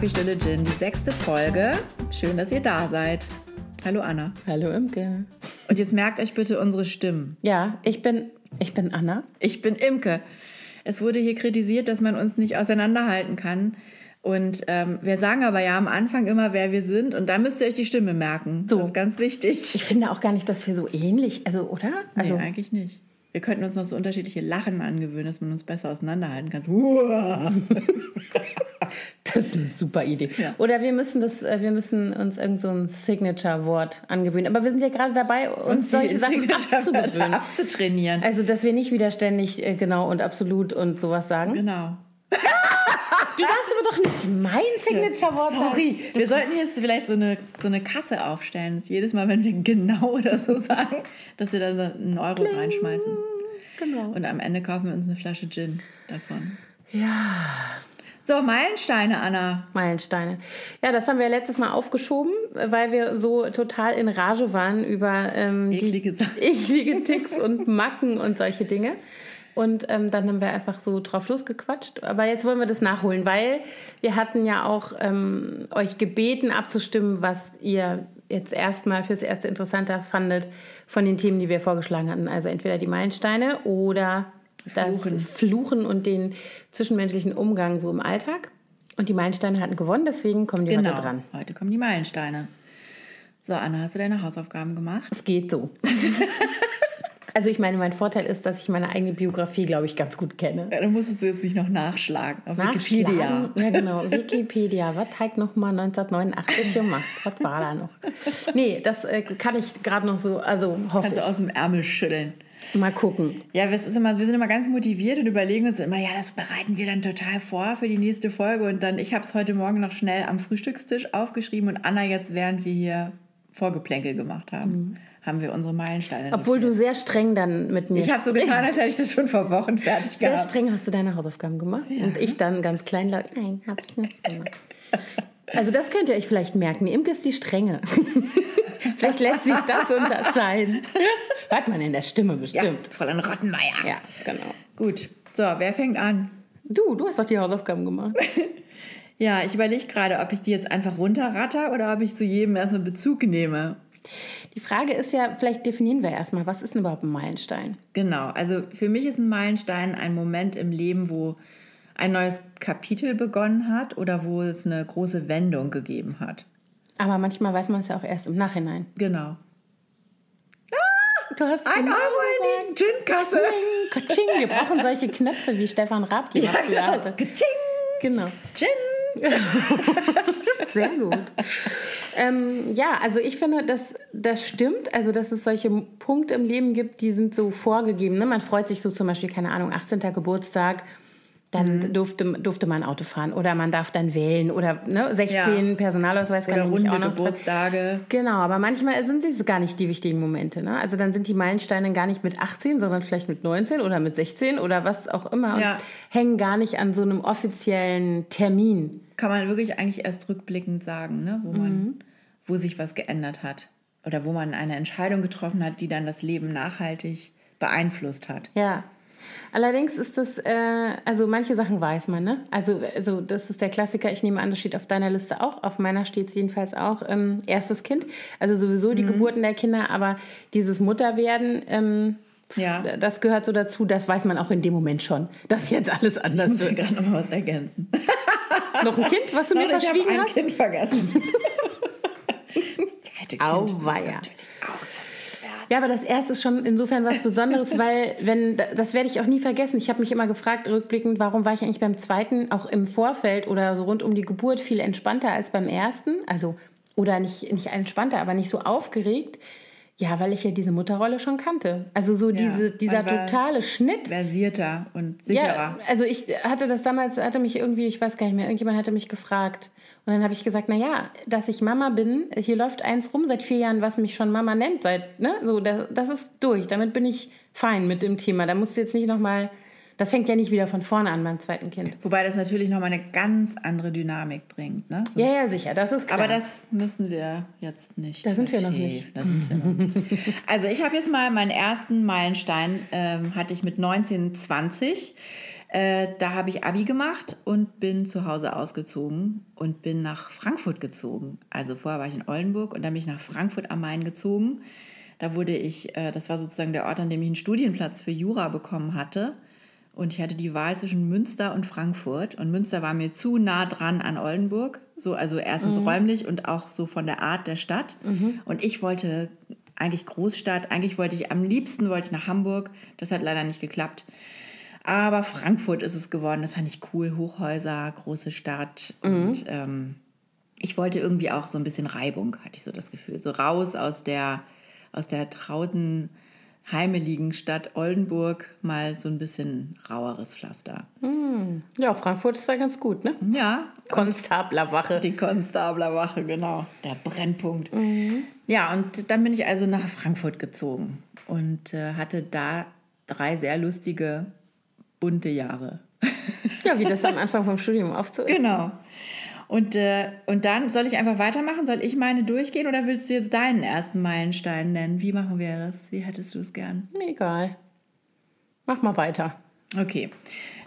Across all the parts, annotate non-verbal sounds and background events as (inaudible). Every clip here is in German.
Kaffeestille Gin, die sechste Folge. Schön, dass ihr da seid. Hallo Anna. Hallo Imke. Und jetzt merkt euch bitte unsere Stimmen. Ja, ich bin, ich bin Anna. Ich bin Imke. Es wurde hier kritisiert, dass man uns nicht auseinanderhalten kann. Und ähm, wir sagen aber ja am Anfang immer, wer wir sind. Und da müsst ihr euch die Stimme merken. So. Das ist ganz wichtig. Ich finde auch gar nicht, dass wir so ähnlich, also oder? Also nee, eigentlich nicht. Wir könnten uns noch so unterschiedliche Lachen angewöhnen, dass man uns besser auseinanderhalten kann. Das ist eine super Idee. Ja. Oder wir müssen das, äh, wir müssen uns irgend so ein Signature-Wort angewöhnen. Aber wir sind ja gerade dabei, uns solche Sachen abzugewöhnen. abzutrainieren. Also, dass wir nicht wieder ständig äh, genau und absolut und sowas sagen. Genau. Du darfst aber doch nicht mein Signature-Wort sagen. Sorry, wir sollten jetzt vielleicht so eine, so eine Kasse aufstellen, dass jedes Mal, wenn wir genau oder so sagen, dass wir da so einen Euro reinschmeißen. Genau. Und am Ende kaufen wir uns eine Flasche Gin davon. Ja. So, Meilensteine, Anna. Meilensteine. Ja, das haben wir letztes Mal aufgeschoben, weil wir so total in Rage waren über ähm, Eklige die eklige Ticks und Macken und solche Dinge. Und ähm, dann haben wir einfach so drauf losgequatscht. Aber jetzt wollen wir das nachholen, weil wir hatten ja auch ähm, euch gebeten abzustimmen, was ihr jetzt erstmal fürs Erste interessanter fandet von den Themen, die wir vorgeschlagen hatten. Also entweder die Meilensteine oder das Fluchen. Fluchen und den zwischenmenschlichen Umgang so im Alltag. Und die Meilensteine hatten gewonnen, deswegen kommen die Genau. heute dran. Heute kommen die Meilensteine. So, Anna, hast du deine Hausaufgaben gemacht? Es geht so. (laughs) also ich meine, mein Vorteil ist, dass ich meine eigene Biografie, glaube ich, ganz gut kenne. Ja, dann musstest du jetzt nicht noch nachschlagen auf Wikipedia. Nachschlagen. Ja, genau. (laughs) Wikipedia. Was hat noch mal 1989 gemacht? Was war da noch? Nee, das äh, kann ich gerade noch so, also hoffe Kannst du aus dem Ärmel schütteln. Mal gucken. Ja, es ist immer, wir sind immer ganz motiviert und überlegen uns immer, ja, das bereiten wir dann total vor für die nächste Folge. Und dann, ich habe es heute Morgen noch schnell am Frühstückstisch aufgeschrieben und Anna jetzt, während wir hier Vorgeplänkel gemacht haben, haben wir unsere Meilensteine. Obwohl du sehr streng dann mit mir ich habe so getan, als hätte ich das schon vor Wochen fertig Sehr gehabt. streng hast du deine Hausaufgaben gemacht. Und ich dann ganz kleinlaut, nein, hab ich nicht gemacht. Also das könnt ihr euch vielleicht merken. Imke ist die Strenge. (laughs) vielleicht lässt sich das unterscheiden. Hört man in der Stimme Ja, bestimmt. Fräulein Rottenmeier. Ja, genau. Gut. So, wer fängt an? Du, du hast doch die Hausaufgaben gemacht. (laughs) Ja, ich überlege gerade, ob ich die jetzt einfach runterratter oder ob ich zu jedem erstmal Bezug nehme. Die Frage ist ja, vielleicht definieren wir erstmal, was ist denn überhaupt ein Meilenstein? Genau, also für mich ist ein Meilenstein ein Moment im Leben, wo ein neues Kapitel begonnen hat oder wo es eine große Wendung gegeben hat. Aber manchmal weiß man es ja auch erst im Nachhinein. Genau. Du hast Ein genau Euro in die Gin-Kasse. wir brauchen solche Knöpfe, wie Stefan Raab die (laughs) Ja, früher hatte. Genau. Gin. (laughs) Sehr gut. ähm, ja, also ich finde, dass das stimmt. Also, dass es solche Punkte im Leben gibt, die sind so vorgegeben. Ne? Man freut sich so zum Beispiel, keine Ahnung, 18. Geburtstag. Dann Mhm. durfte, durfte man Auto fahren oder man darf dann wählen oder ne, 16 Ja. Personalausweis kann Oder ich runde auch noch Geburtstage. Genau, aber manchmal sind es gar nicht die wichtigen Momente. Ne? Also dann sind die Meilensteine gar nicht mit 18, sondern vielleicht mit 19 oder mit 16 oder was auch immer und Ja. hängen gar nicht an so einem offiziellen Termin. Kann man wirklich eigentlich erst rückblickend sagen, ne? wo, man, Mhm. wo sich was geändert hat. Oder wo man eine Entscheidung getroffen hat, die dann das Leben nachhaltig beeinflusst hat. Ja. Allerdings ist das, äh, also manche Sachen weiß man, ne? Also, also das ist der Klassiker, ich nehme an, das steht auf deiner Liste auch, auf meiner steht es jedenfalls auch, ähm, erstes Kind. Also sowieso Mhm. die Geburten der Kinder, aber dieses Mutterwerden, ähm, Ja. das gehört so dazu, das weiß man auch in dem Moment schon, dass jetzt alles anders Ich will wird. gerade noch mal was ergänzen. (laughs) Noch ein Kind, was du mir ich habe verschwiegen ein hast? Kind vergessen. (laughs) Das zweite Kind Auweia. muss natürlich auch noch werden. Ja, aber das erste ist schon insofern was Besonderes, (laughs) weil, wenn, das werde ich auch nie vergessen. Ich habe mich immer gefragt, rückblickend, warum war ich eigentlich beim zweiten auch im Vorfeld oder so rund um die Geburt viel entspannter als beim ersten? Also, oder nicht, nicht entspannter, aber nicht so aufgeregt. Ja, weil ich ja diese Mutterrolle schon kannte. Also so diese, dieser totale Schnitt. Versierter und sicherer. Ja, also ich hatte das damals, hatte mich irgendwie, ich weiß gar nicht mehr, irgendjemand hatte mich gefragt. Und dann habe ich gesagt, na ja, dass ich Mama bin, hier läuft eins rum seit vier Jahren, was mich schon Mama nennt, seit, ne, so, das, das ist durch. Damit bin ich fein mit dem Thema. Da musst du jetzt nicht nochmal, das fängt ja nicht wieder von vorne an beim zweiten Kind. Wobei das natürlich nochmal eine ganz andere Dynamik bringt. Ne? So. Ja, ja, sicher, das ist klar. Aber das müssen wir jetzt nicht. Da sind wir noch sind wir noch nicht. Also ich habe jetzt mal meinen ersten Meilenstein, ähm, hatte ich mit 1920. Äh, da habe ich Abi gemacht und bin zu Hause ausgezogen und bin nach Frankfurt gezogen. Also vorher war ich in Oldenburg und dann bin ich nach Frankfurt am Main gezogen. Da wurde ich, äh, das war sozusagen der Ort, an dem ich einen Studienplatz für Jura bekommen hatte. Und ich hatte die Wahl zwischen Münster und Frankfurt. Und Münster war mir zu nah dran an Oldenburg. So, also erstens mhm. räumlich und auch so von der Art der Stadt. Mhm. Und ich wollte eigentlich Großstadt. Eigentlich wollte ich am liebsten wollte ich nach Hamburg. Das hat leider nicht geklappt. Aber Frankfurt ist es geworden. Das fand ich cool. Hochhäuser, große Stadt. Mhm. Und ähm, ich wollte irgendwie auch so ein bisschen Reibung, hatte ich so das Gefühl. So raus aus der, aus der trauten, heimeligen Stadt Oldenburg, mal so ein bisschen raueres Pflaster. Mhm. Ja, Frankfurt ist ja ganz gut, ne? Ja. Konstablerwache. Die Konstablerwache, genau. Der Brennpunkt. Mhm. Ja, und dann bin ich also nach Frankfurt gezogen und äh, hatte da drei sehr lustige bunte Jahre. Ja, wie das (laughs) am Anfang vom Studium oft so ist. Genau. Und, äh, und dann soll ich einfach weitermachen? Soll ich meine durchgehen oder willst du jetzt deinen ersten Meilenstein nennen? Wie machen wir das? Wie hättest du es gern? Mir egal. Mach mal weiter. Okay.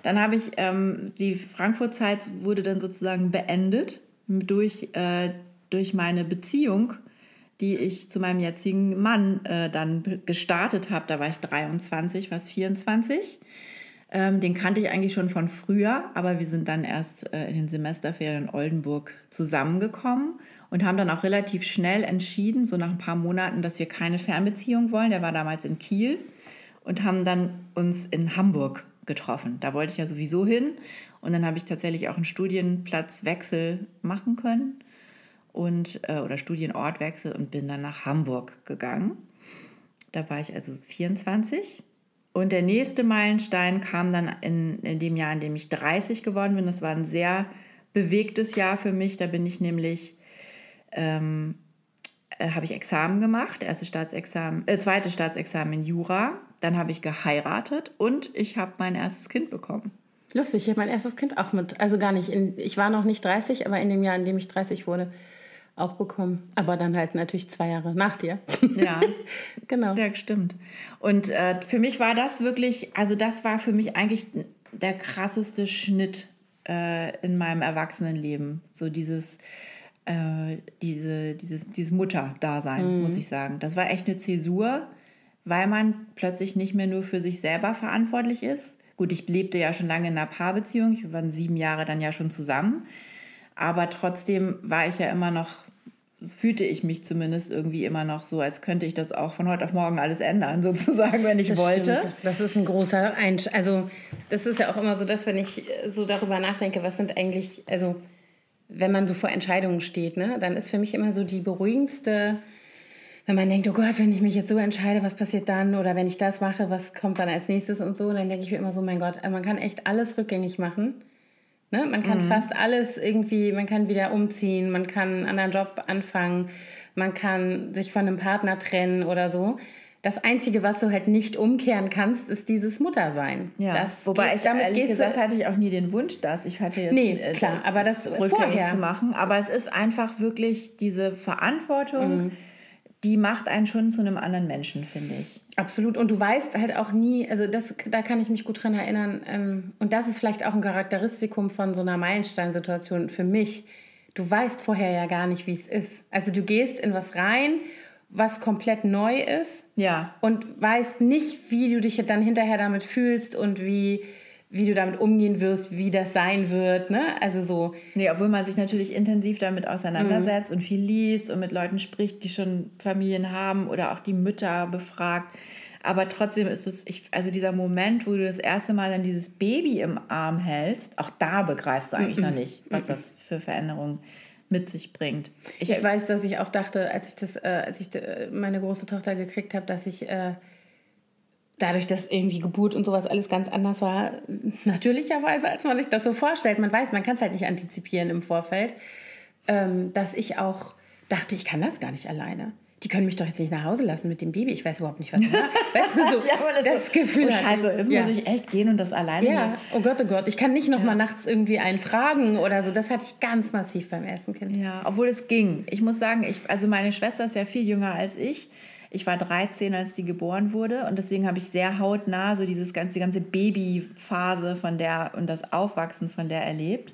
Dann habe ich, ähm, die Frankfurt-Zeit wurde dann sozusagen beendet durch, äh, durch meine Beziehung, die ich zu meinem jetzigen Mann äh, dann gestartet habe. Da war ich 23, fast 24. Ähm, den kannte ich eigentlich schon von früher, aber wir sind dann erst äh, in den Semesterferien in Oldenburg zusammengekommen und haben dann auch relativ schnell entschieden, so nach ein paar Monaten, dass wir keine Fernbeziehung wollen. Der war damals in Kiel und haben dann uns in Hamburg getroffen. Da wollte ich ja sowieso hin und dann habe ich tatsächlich auch einen Studienplatzwechsel machen können und äh, oder Studienortwechsel und bin dann nach Hamburg gegangen. Da war ich also 24 und der nächste Meilenstein kam dann in, in dem Jahr, in dem ich 30 geworden bin. Das war ein sehr bewegtes Jahr für mich. Da bin ich nämlich, ähm, äh, habe ich Examen gemacht, erste Staatsexamen, äh, zweite Staatsexamen in Jura. Dann habe ich geheiratet und ich habe mein erstes Kind bekommen. Lustig, ich habe mein erstes Kind auch mit, also gar nicht, in, ich war noch nicht 30, aber in dem Jahr, in dem ich 30 wurde, auch bekommen. Aber dann halt natürlich zwei Jahre nach dir. Ja, (laughs) genau. Ja, stimmt. Und äh, für mich war das wirklich, also das war für mich eigentlich der krasseste Schnitt äh, in meinem Erwachsenenleben. So dieses, äh, diese, dieses, dieses Mutter-Dasein, mhm. muss ich sagen. Das war echt eine Zäsur, weil man plötzlich nicht mehr nur für sich selber verantwortlich ist. Gut, ich lebte ja schon lange in einer Paarbeziehung. Wir waren sieben Jahre dann ja schon zusammen. Aber trotzdem war ich ja immer noch, fühlte ich mich zumindest irgendwie immer noch so, als könnte ich das auch von heute auf morgen alles ändern, (laughs) sozusagen, wenn ich das wollte. Stimmt. Das ist ein großer Einsch Also, das ist ja auch immer so, dass, wenn ich so darüber nachdenke, was sind eigentlich, also, wenn man so vor Entscheidungen steht, ne, dann ist für mich immer so die beruhigendste wenn man denkt, oh Gott, wenn ich mich jetzt so entscheide, was passiert dann? Oder wenn ich das mache, was kommt dann als nächstes und so? Und dann denke ich mir immer so, mein Gott, man kann echt alles rückgängig machen. Ne? Man kann mhm. fast alles irgendwie, man kann wieder umziehen, man kann einen anderen Job anfangen, man kann sich von einem Partner trennen oder so. Das Einzige, was du halt nicht umkehren kannst, ist dieses Muttersein. Ja. Das Wobei geht, ich damit ehrlich gesagt hatte ich auch nie den Wunsch, das. Ich hatte jetzt nee, äh, klar, aber das vorher zu machen. Aber es ist einfach wirklich diese Verantwortung. Mhm die macht einen schon zu einem anderen Menschen, finde ich. Absolut. Und du weißt halt auch nie, also das, da kann ich mich gut dran erinnern. Ähm, und das ist vielleicht auch ein Charakteristikum von so einer Meilensteinsituation für mich. Du weißt vorher ja gar nicht, wie es ist. Also du gehst in was rein, was komplett neu ist. Ja. Und weißt nicht, wie du dich dann hinterher damit fühlst und wie wie du damit umgehen wirst, wie das sein wird, ne? Also so. Nee, obwohl man sich natürlich intensiv damit auseinandersetzt mhm. und viel liest und mit Leuten spricht, die schon Familien haben oder auch die Mütter befragt. Aber trotzdem ist es, ich, also dieser Moment, wo du das erste Mal dann dieses Baby im Arm hältst, auch da begreifst du eigentlich mhm. noch nicht, was mhm. das für Veränderungen mit sich bringt. Ich, ich, weiß, dass ich auch dachte, als ich das, äh, als ich äh, meine große Tochter gekriegt habe, dass ich äh, dadurch, dass irgendwie Geburt und sowas alles ganz anders war, natürlicherweise, als man sich das so vorstellt, man weiß, man kann es halt nicht antizipieren im Vorfeld, ähm, dass ich auch dachte, ich kann das gar nicht alleine. Die können mich doch jetzt nicht nach Hause lassen mit dem Baby. Ich weiß überhaupt nicht, was war. (laughs) Weißt du, so, ja, das, das so, Gefühl. Oh, Scheiße, jetzt ja. muss ich echt gehen und das alleine Ja, machen. oh Gott, oh Gott. Ich kann nicht noch ja. mal nachts irgendwie einen fragen oder so. Das hatte ich ganz massiv beim ersten Kind. Ja, obwohl es ging. Ich muss sagen, ich, also meine Schwester ist ja viel jünger als ich Ich war 13, als die geboren wurde und deswegen habe ich sehr hautnah so dieses ganze, die ganze Babyphase von der und das Aufwachsen von der erlebt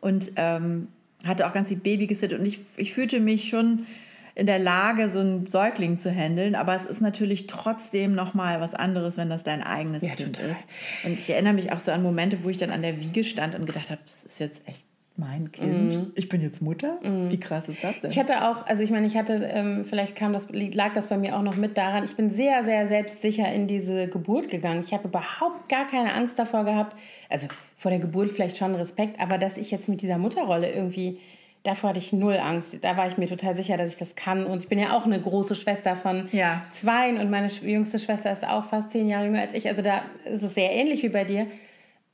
und ähm, hatte auch ganz viel Baby gesittet und ich, ich fühlte mich schon in der Lage, so einen Säugling zu handeln. Aber es ist natürlich trotzdem nochmal was anderes, wenn das dein eigenes ja, Kind total. ist. Und ich erinnere mich auch so an Momente, wo ich dann an der Wiege stand und gedacht habe, das ist jetzt echt mein Kind. Mm. Ich bin jetzt Mutter. Mm. Wie krass ist das denn? Ich hatte auch, also ich meine, ich hatte, ähm, vielleicht kam das, lag das bei mir auch noch mit daran, ich bin sehr, sehr selbstsicher in diese Geburt gegangen. Ich habe überhaupt gar keine Angst davor gehabt. Also vor der Geburt vielleicht schon Respekt, aber dass ich jetzt mit dieser Mutterrolle irgendwie davor hatte ich null Angst. Da war ich mir total sicher, dass ich das kann. Und ich bin ja auch eine große Schwester von ja. zwei und meine jüngste Schwester ist auch fast zehn Jahre jünger als ich. Also da ist es sehr ähnlich wie bei dir.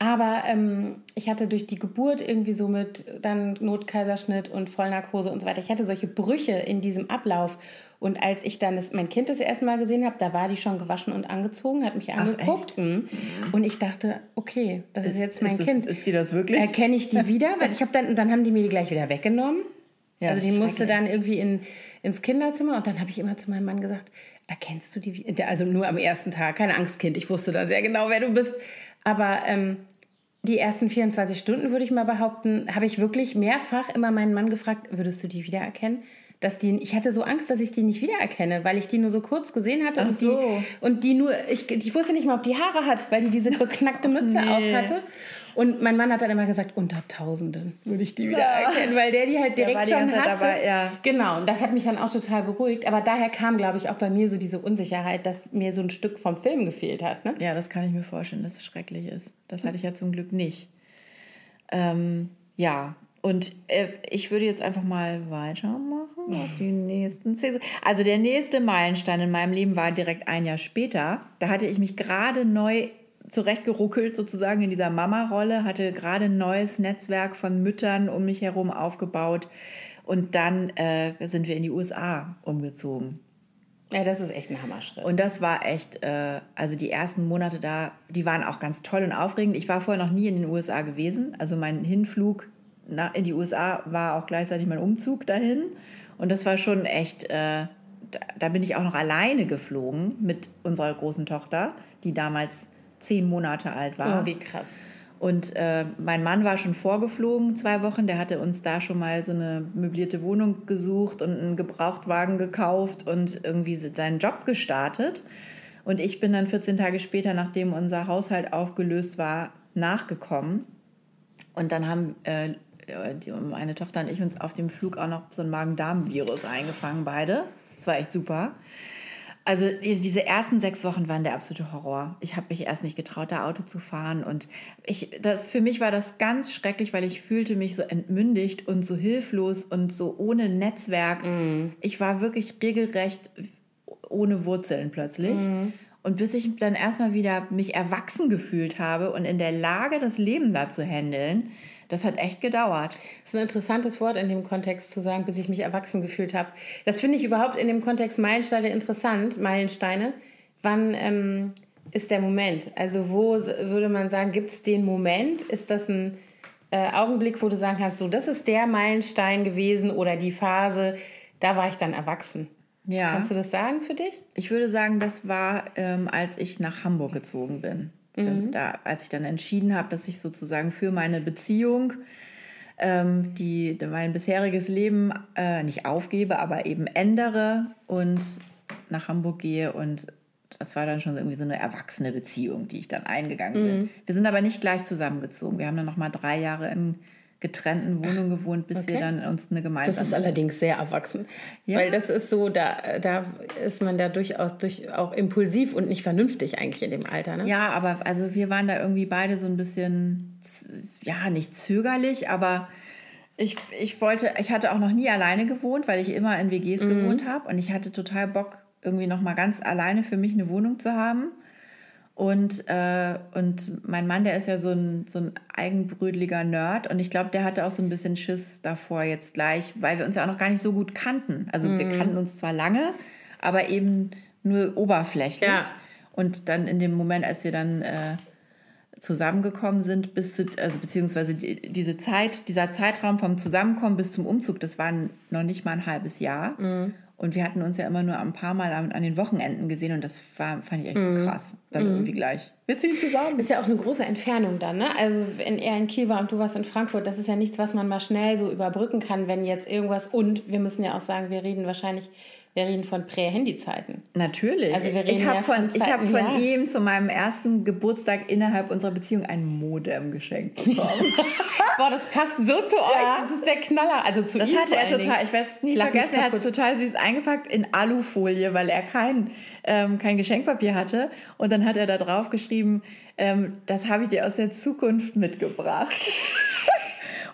Aber ähm, ich hatte durch die Geburt irgendwie so mit dann Notkaiserschnitt und Vollnarkose und so weiter, ich hatte solche Brüche in diesem Ablauf. Und als ich dann das, mein Kind das erste Mal gesehen habe, da war die schon gewaschen und angezogen, hat mich angeguckt. Ach, mhm. und ich dachte, okay, das ist, ist jetzt mein ist Kind. ist sie das wirklich? Erkenne ich die wieder? Weil ich habe dann, und dann haben die mir die gleich wieder weggenommen. Ja, also die musste dann irgendwie in, ins Kinderzimmer und dann habe ich immer zu meinem Mann gesagt, erkennst du die wieder? Also nur am ersten Tag, kein Angstkind. Ich wusste da sehr genau, wer du bist. Aber ähm, die ersten 24 Stunden, würde ich mal behaupten, habe ich wirklich mehrfach immer meinen Mann gefragt, würdest du die wiedererkennen? Dass die, ich hatte so Angst, dass ich die nicht wiedererkenne, weil ich die nur so kurz gesehen hatte und, so. die, und die nur, ich, ich wusste nicht mal, ob die Haare hat, weil die diese (laughs) beknackte Mütze nee. auf hatte. Und mein Mann hat dann immer gesagt, unter Tausenden würde ich die wieder erkennen, weil der die halt direkt die schon hatte. Dabei, ja. Genau, und das hat mich dann auch total beruhigt. Aber daher kam, glaube ich, auch bei mir so diese Unsicherheit, dass mir so ein Stück vom Film gefehlt hat. Ne? Ja, das kann ich mir vorstellen, dass es schrecklich ist. Das hatte ich ja zum Glück nicht. Ähm, ja, und äh, ich würde jetzt einfach mal weitermachen auf (laughs) die nächsten Szenen. Also der nächste Meilenstein in meinem Leben war direkt ein Jahr später. Da hatte ich mich gerade neu zurechtgeruckelt sozusagen in dieser Mama-Rolle, hatte gerade ein neues Netzwerk von Müttern um mich herum aufgebaut und dann äh, sind wir in die USA umgezogen. Ja, das ist echt ein Hammerschritt. Und das war echt, äh, also die ersten Monate da, die waren auch ganz toll und aufregend. Ich war vorher noch nie in den USA gewesen. Also mein Hinflug in die USA war auch gleichzeitig mein Umzug dahin. Und das war schon echt, äh, da, da bin ich auch noch alleine geflogen mit unserer großen Tochter, die damals zehn Monate alt war. Oh, wie krass. Und äh, mein Mann war schon vorgeflogen, zwei Wochen. Der hatte uns da schon mal so eine möblierte Wohnung gesucht und einen Gebrauchtwagen gekauft und irgendwie seinen Job gestartet. Und ich bin dann 14 Tage später, nachdem unser Haushalt aufgelöst war, nachgekommen. Und dann haben äh, meine Tochter und ich uns auf dem Flug auch noch so ein Magen-Darm-Virus eingefangen, beide. Das war echt super. Also diese ersten sechs Wochen waren der absolute Horror. Ich habe mich erst nicht getraut, da Auto zu fahren. Und ich, das, für mich war das ganz schrecklich, weil ich fühlte mich so entmündigt und so hilflos und so ohne Netzwerk. Mm. Ich war wirklich regelrecht ohne Wurzeln plötzlich. Mm. Und bis ich dann erstmal wieder mich erwachsen gefühlt habe und in der Lage, das Leben da zu handeln, das hat echt gedauert. Das ist ein interessantes Wort in dem Kontext zu sagen, bis ich mich erwachsen gefühlt habe. Das finde ich überhaupt in dem Kontext Meilensteine interessant, Meilensteine. Wann ähm, ist der Moment? Also wo würde man sagen, gibt es den Moment? Ist das ein äh, Augenblick, wo du sagen kannst, so das ist der Meilenstein gewesen oder die Phase, da war ich dann erwachsen? Ja. Kannst du das sagen für dich? Ich würde sagen, das war, ähm, als ich nach Hamburg gezogen bin. Mhm. Da, als ich dann entschieden habe, dass ich sozusagen für meine Beziehung ähm, die, mein bisheriges Leben äh, nicht aufgebe, aber eben ändere und nach Hamburg gehe und das war dann schon irgendwie so eine erwachsene Beziehung, die ich dann eingegangen bin. Mhm. Wir sind aber nicht gleich zusammengezogen. Wir haben dann noch mal drei Jahre in getrennten Wohnung gewohnt, bis okay. wir dann uns eine gemeinsame. Das ist allerdings sehr erwachsen. Ja. Weil das ist so, da, da ist man da durchaus durch, auch impulsiv und nicht vernünftig eigentlich in dem Alter. Ne? Ja, aber also wir waren da irgendwie beide so ein bisschen, ja, nicht zögerlich, aber ich, ich wollte, ich hatte auch noch nie alleine gewohnt, weil ich immer in WGs mhm. gewohnt habe und ich hatte total Bock, irgendwie noch mal ganz alleine für mich eine Wohnung zu haben. Und, äh, und mein Mann, der ist ja so ein, so ein eigenbrödeliger Nerd und ich glaube, der hatte auch so ein bisschen Schiss davor jetzt gleich, weil wir uns ja auch noch gar nicht so gut kannten. Also mhm. wir kannten uns zwar lange, aber eben nur oberflächlich. Ja. Und dann in dem Moment, als wir dann äh, zusammengekommen sind, bis zu, also beziehungsweise die, diese Zeit, dieser Zeitraum vom Zusammenkommen bis zum Umzug, das war noch nicht mal ein halbes Jahr. Mhm. Und wir hatten uns ja immer nur ein paar Mal an, an den Wochenenden gesehen und das war, fand ich echt so krass. Dann irgendwie gleich. Wir ziehen zusammen. Ist ja auch eine große Entfernung dann, ne? Also wenn er in Kiel war und du warst in Frankfurt, das ist ja nichts, was man mal schnell so überbrücken kann, wenn jetzt irgendwas und wir müssen ja auch sagen, wir reden wahrscheinlich, wir reden von Prä-Handy-Zeiten. Natürlich. Also wir reden ich habe ja von, von ich hab von ja. ihm zu meinem ersten Geburtstag innerhalb unserer Beziehung ein Modem geschenkt bekommen. (laughs) Boah, das passt so zu euch. Das ist der Knaller. Also zu Das ihm hatte vor er total, ich werde es nie mich vergessen, er hat es total süß eingepackt in Alufolie, weil er kein, ähm, kein Geschenkpapier hatte. Und dann hat er da drauf geschrieben, ähm, das habe ich dir aus der Zukunft mitgebracht. (laughs)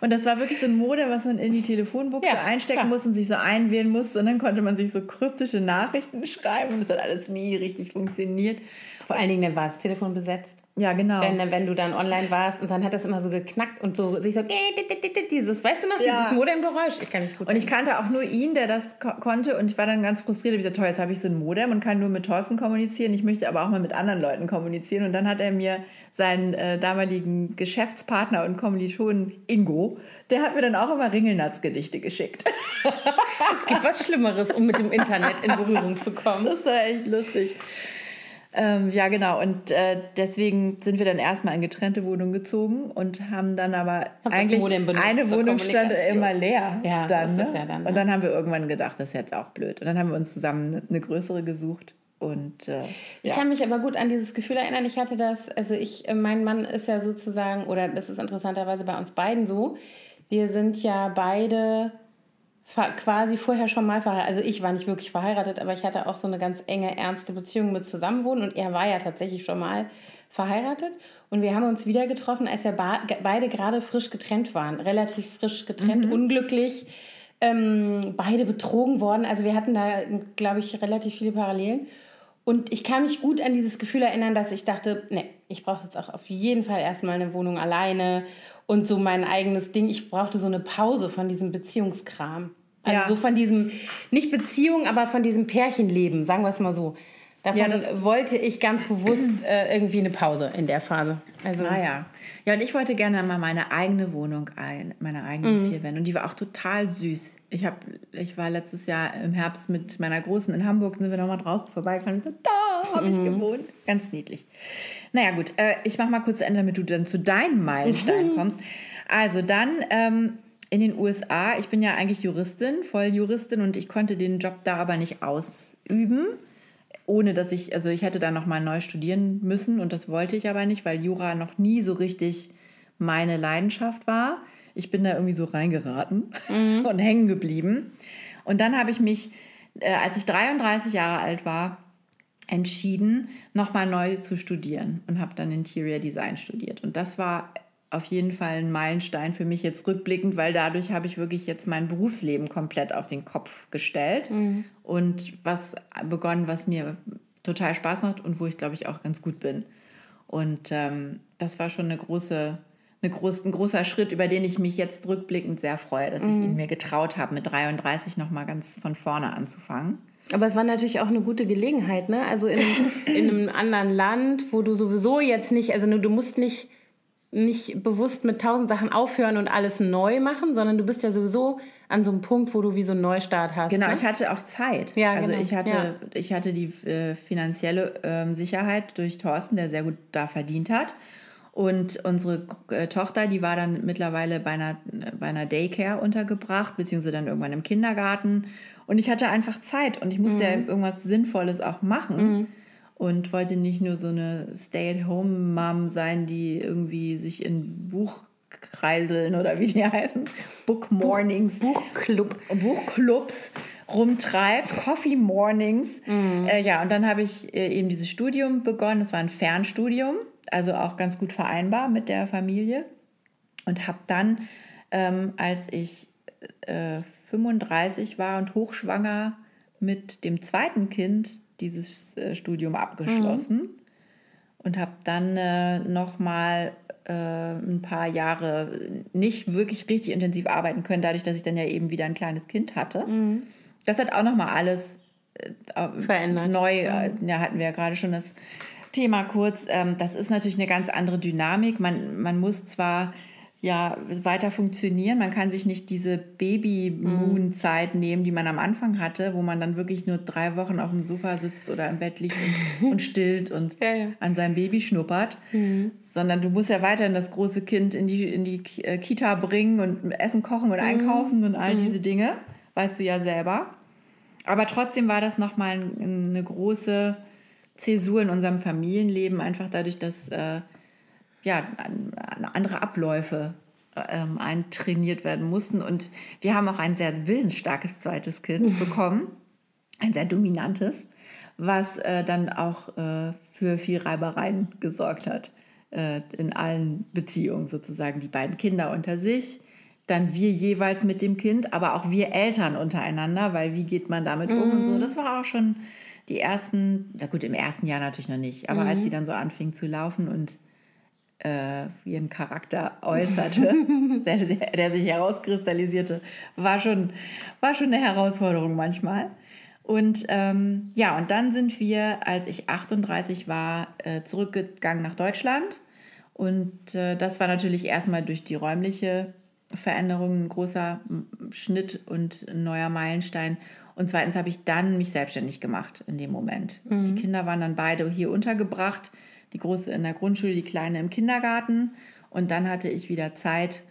Und das war wirklich so ein Modem, was man in die Telefonbuchse Ja, einstecken klar. muss und sich so einwählen musste. Und dann konnte man sich so kryptische Nachrichten schreiben. Und das hat alles nie richtig funktioniert. Vor allen Dingen, dann war das Telefon besetzt. Ja, genau. Wenn, wenn du dann online warst und dann hat das immer so geknackt und so sich so dieses, weißt du noch, Ja. dieses Modemgeräusch. Ich kann nicht gut. Und ich kannte auch nur ihn, der das ko konnte. Und ich war dann ganz frustriert. Ich gesagt, toll, jetzt habe ich so ein Modem und kann nur mit Thorsten kommunizieren. Ich möchte aber auch mal mit anderen Leuten kommunizieren. Und dann hat er mir seinen äh, damaligen Geschäftspartner und Kommilitonen Ingo, der hat mir dann auch immer Ringelnatz-Gedichte geschickt. (laughs) es gibt was Schlimmeres, um mit dem Internet in Berührung zu kommen. Das war echt lustig. Ähm, ja, genau. Und äh, deswegen sind wir dann erstmal in getrennte Wohnungen gezogen und haben dann aber das eigentlich eine Wohnung stand immer leer. Ja, dann, ist ne? ja dann, Und ne? dann haben wir irgendwann gedacht, das ist jetzt auch blöd. Und dann haben wir uns zusammen eine- größere gesucht. Und äh, Ich ja. kann mich aber gut an dieses Gefühl erinnern. Ich hatte das, also ich, äh, mein Mann ist ja sozusagen, oder das ist interessanterweise bei uns beiden so. Wir sind ja beide quasi vorher schon mal verheiratet. Also ich war nicht wirklich verheiratet, aber ich hatte auch so eine ganz enge, ernste Beziehung mit Zusammenwohnen und er war ja tatsächlich schon mal verheiratet. Und wir haben uns wieder getroffen, als wir beide gerade frisch getrennt waren. Relativ frisch getrennt, unglücklich. Ähm, beide betrogen worden. Also wir hatten da, glaube ich, relativ viele Parallelen. Und ich kann mich gut an dieses Gefühl erinnern, dass ich dachte, nee, ich brauche jetzt auch auf jeden Fall erstmal eine Wohnung alleine und so mein eigenes Ding. Ich brauchte so eine Pause von diesem Beziehungskram. Also Ja. so von diesem, nicht Beziehung, aber von diesem Pärchenleben, sagen wir es mal so. Davon Ja, wollte ich ganz bewusst äh, irgendwie eine Pause in der Phase. Also Ah ja. Und ich wollte gerne mal meine eigene Wohnung ein, meine eigenen Mhm. vier Wände. Und die war auch total süß. Ich, hab, ich war letztes Jahr im Herbst mit meiner Großen in Hamburg, sind wir nochmal draußen vorbeigekommen. und so, Da habe ich Mhm. gewohnt. Ganz niedlich. Naja, gut. Äh, ich mache mal kurz zu Ende, damit du dann zu deinem Meilenstein Mhm. (laughs) kommst. Also dann ähm, in den USA. Ich bin ja eigentlich Juristin, Volljuristin, und ich konnte den Job da aber nicht ausüben ohne dass ich, also ich hätte da nochmal neu studieren müssen und das wollte ich aber nicht, weil Jura noch nie so richtig meine Leidenschaft war. Ich bin da irgendwie so reingeraten (laughs) und hängen geblieben. Und dann habe ich mich, äh, als ich 33 Jahre alt war, entschieden, nochmal neu zu studieren und habe dann Interior Design studiert. Und das war auf jeden Fall ein Meilenstein für mich jetzt rückblickend, weil dadurch habe ich wirklich jetzt mein Berufsleben komplett auf den Kopf gestellt und was begonnen, was mir total Spaß macht und wo ich glaube ich auch ganz gut bin. Und ähm, das war schon eine große, eine groß, ein großer Schritt, über den ich mich jetzt rückblickend sehr freue, dass ich ihn mir getraut habe, mit 33 nochmal ganz von vorne anzufangen. Aber es war natürlich auch eine gute Gelegenheit, ne? Also in, in einem anderen Land, wo du sowieso jetzt nicht, also du musst nicht, nicht bewusst mit tausend Sachen aufhören und alles neu machen, sondern du bist ja sowieso an so einem Punkt, wo du wie so einen Neustart hast. Genau, ne? ich hatte auch Zeit. Ja, also genau. ich hatte, Ja. ich hatte die äh, finanzielle ähm, Sicherheit durch Thorsten, der sehr gut da verdient hat. Und unsere äh, Tochter, die war dann mittlerweile bei einer, bei einer Daycare untergebracht, beziehungsweise dann irgendwann im Kindergarten. Und ich hatte einfach Zeit und ich musste ja Mhm. irgendwas Sinnvolles auch machen. Und wollte nicht nur so eine Stay-at-home-Mom sein, die irgendwie sich in Buchkreiseln oder wie die heißen, Book Mornings, Buchclub. Buchclubs rumtreibt, Coffee Mornings. Äh, ja, und dann habe ich äh, eben dieses Studium begonnen. Es war ein Fernstudium, also auch ganz gut vereinbar mit der Familie. Und habe dann, ähm, als ich äh, 35 war und hochschwanger mit dem zweiten Kind, dieses äh, Studium abgeschlossen und habe dann äh, noch mal äh, ein paar Jahre nicht wirklich richtig intensiv arbeiten können, dadurch, dass ich dann ja eben wieder ein kleines Kind hatte. Das hat auch noch mal alles äh, Verändert. neu. Äh, ja, hatten wir ja gerade schon das Thema kurz. Ähm, das ist natürlich eine ganz andere Dynamik. Man, man muss zwar ja, weiter funktionieren. Man kann sich nicht diese Baby-Moon-Zeit nehmen, die man am Anfang hatte, wo man dann wirklich nur drei Wochen auf dem Sofa sitzt oder im Bett liegt und, und stillt und (laughs) Ja, ja. an seinem Baby schnuppert. Sondern du musst ja weiterhin das große Kind in die, in die äh, Kita bringen und Essen kochen und einkaufen und all diese Dinge. Weißt du ja selber. Aber trotzdem war das nochmal ein, eine große Zäsur in unserem Familienleben, einfach dadurch, dass äh, ja, an- an andere Abläufe ähm, eintrainiert werden mussten. Und wir haben auch ein sehr willensstarkes zweites Kind bekommen, ein sehr dominantes, was äh, dann auch äh, für viel Reibereien gesorgt hat äh, in allen Beziehungen sozusagen. Die beiden Kinder unter sich, dann wir jeweils mit dem Kind, aber auch wir Eltern untereinander, weil wie geht man damit um und so. Das war auch schon die ersten, na gut, im ersten Jahr natürlich noch nicht, aber als sie dann so anfing zu laufen und äh, ihren Charakter äußerte, (laughs) der, der sich herauskristallisierte, war schon, war schon eine Herausforderung manchmal. Und ähm, ja, und dann sind wir, als ich 38 war, äh, zurückgegangen nach Deutschland. Und äh, das war natürlich erstmal durch die räumliche Veränderung ein großer Schnitt und ein neuer Meilenstein. Und zweitens habe ich dann mich selbstständig gemacht in dem Moment. Die Kinder waren dann beide hier untergebracht. Die große in der Grundschule, die kleine im Kindergarten. Und dann hatte ich wieder Zeit.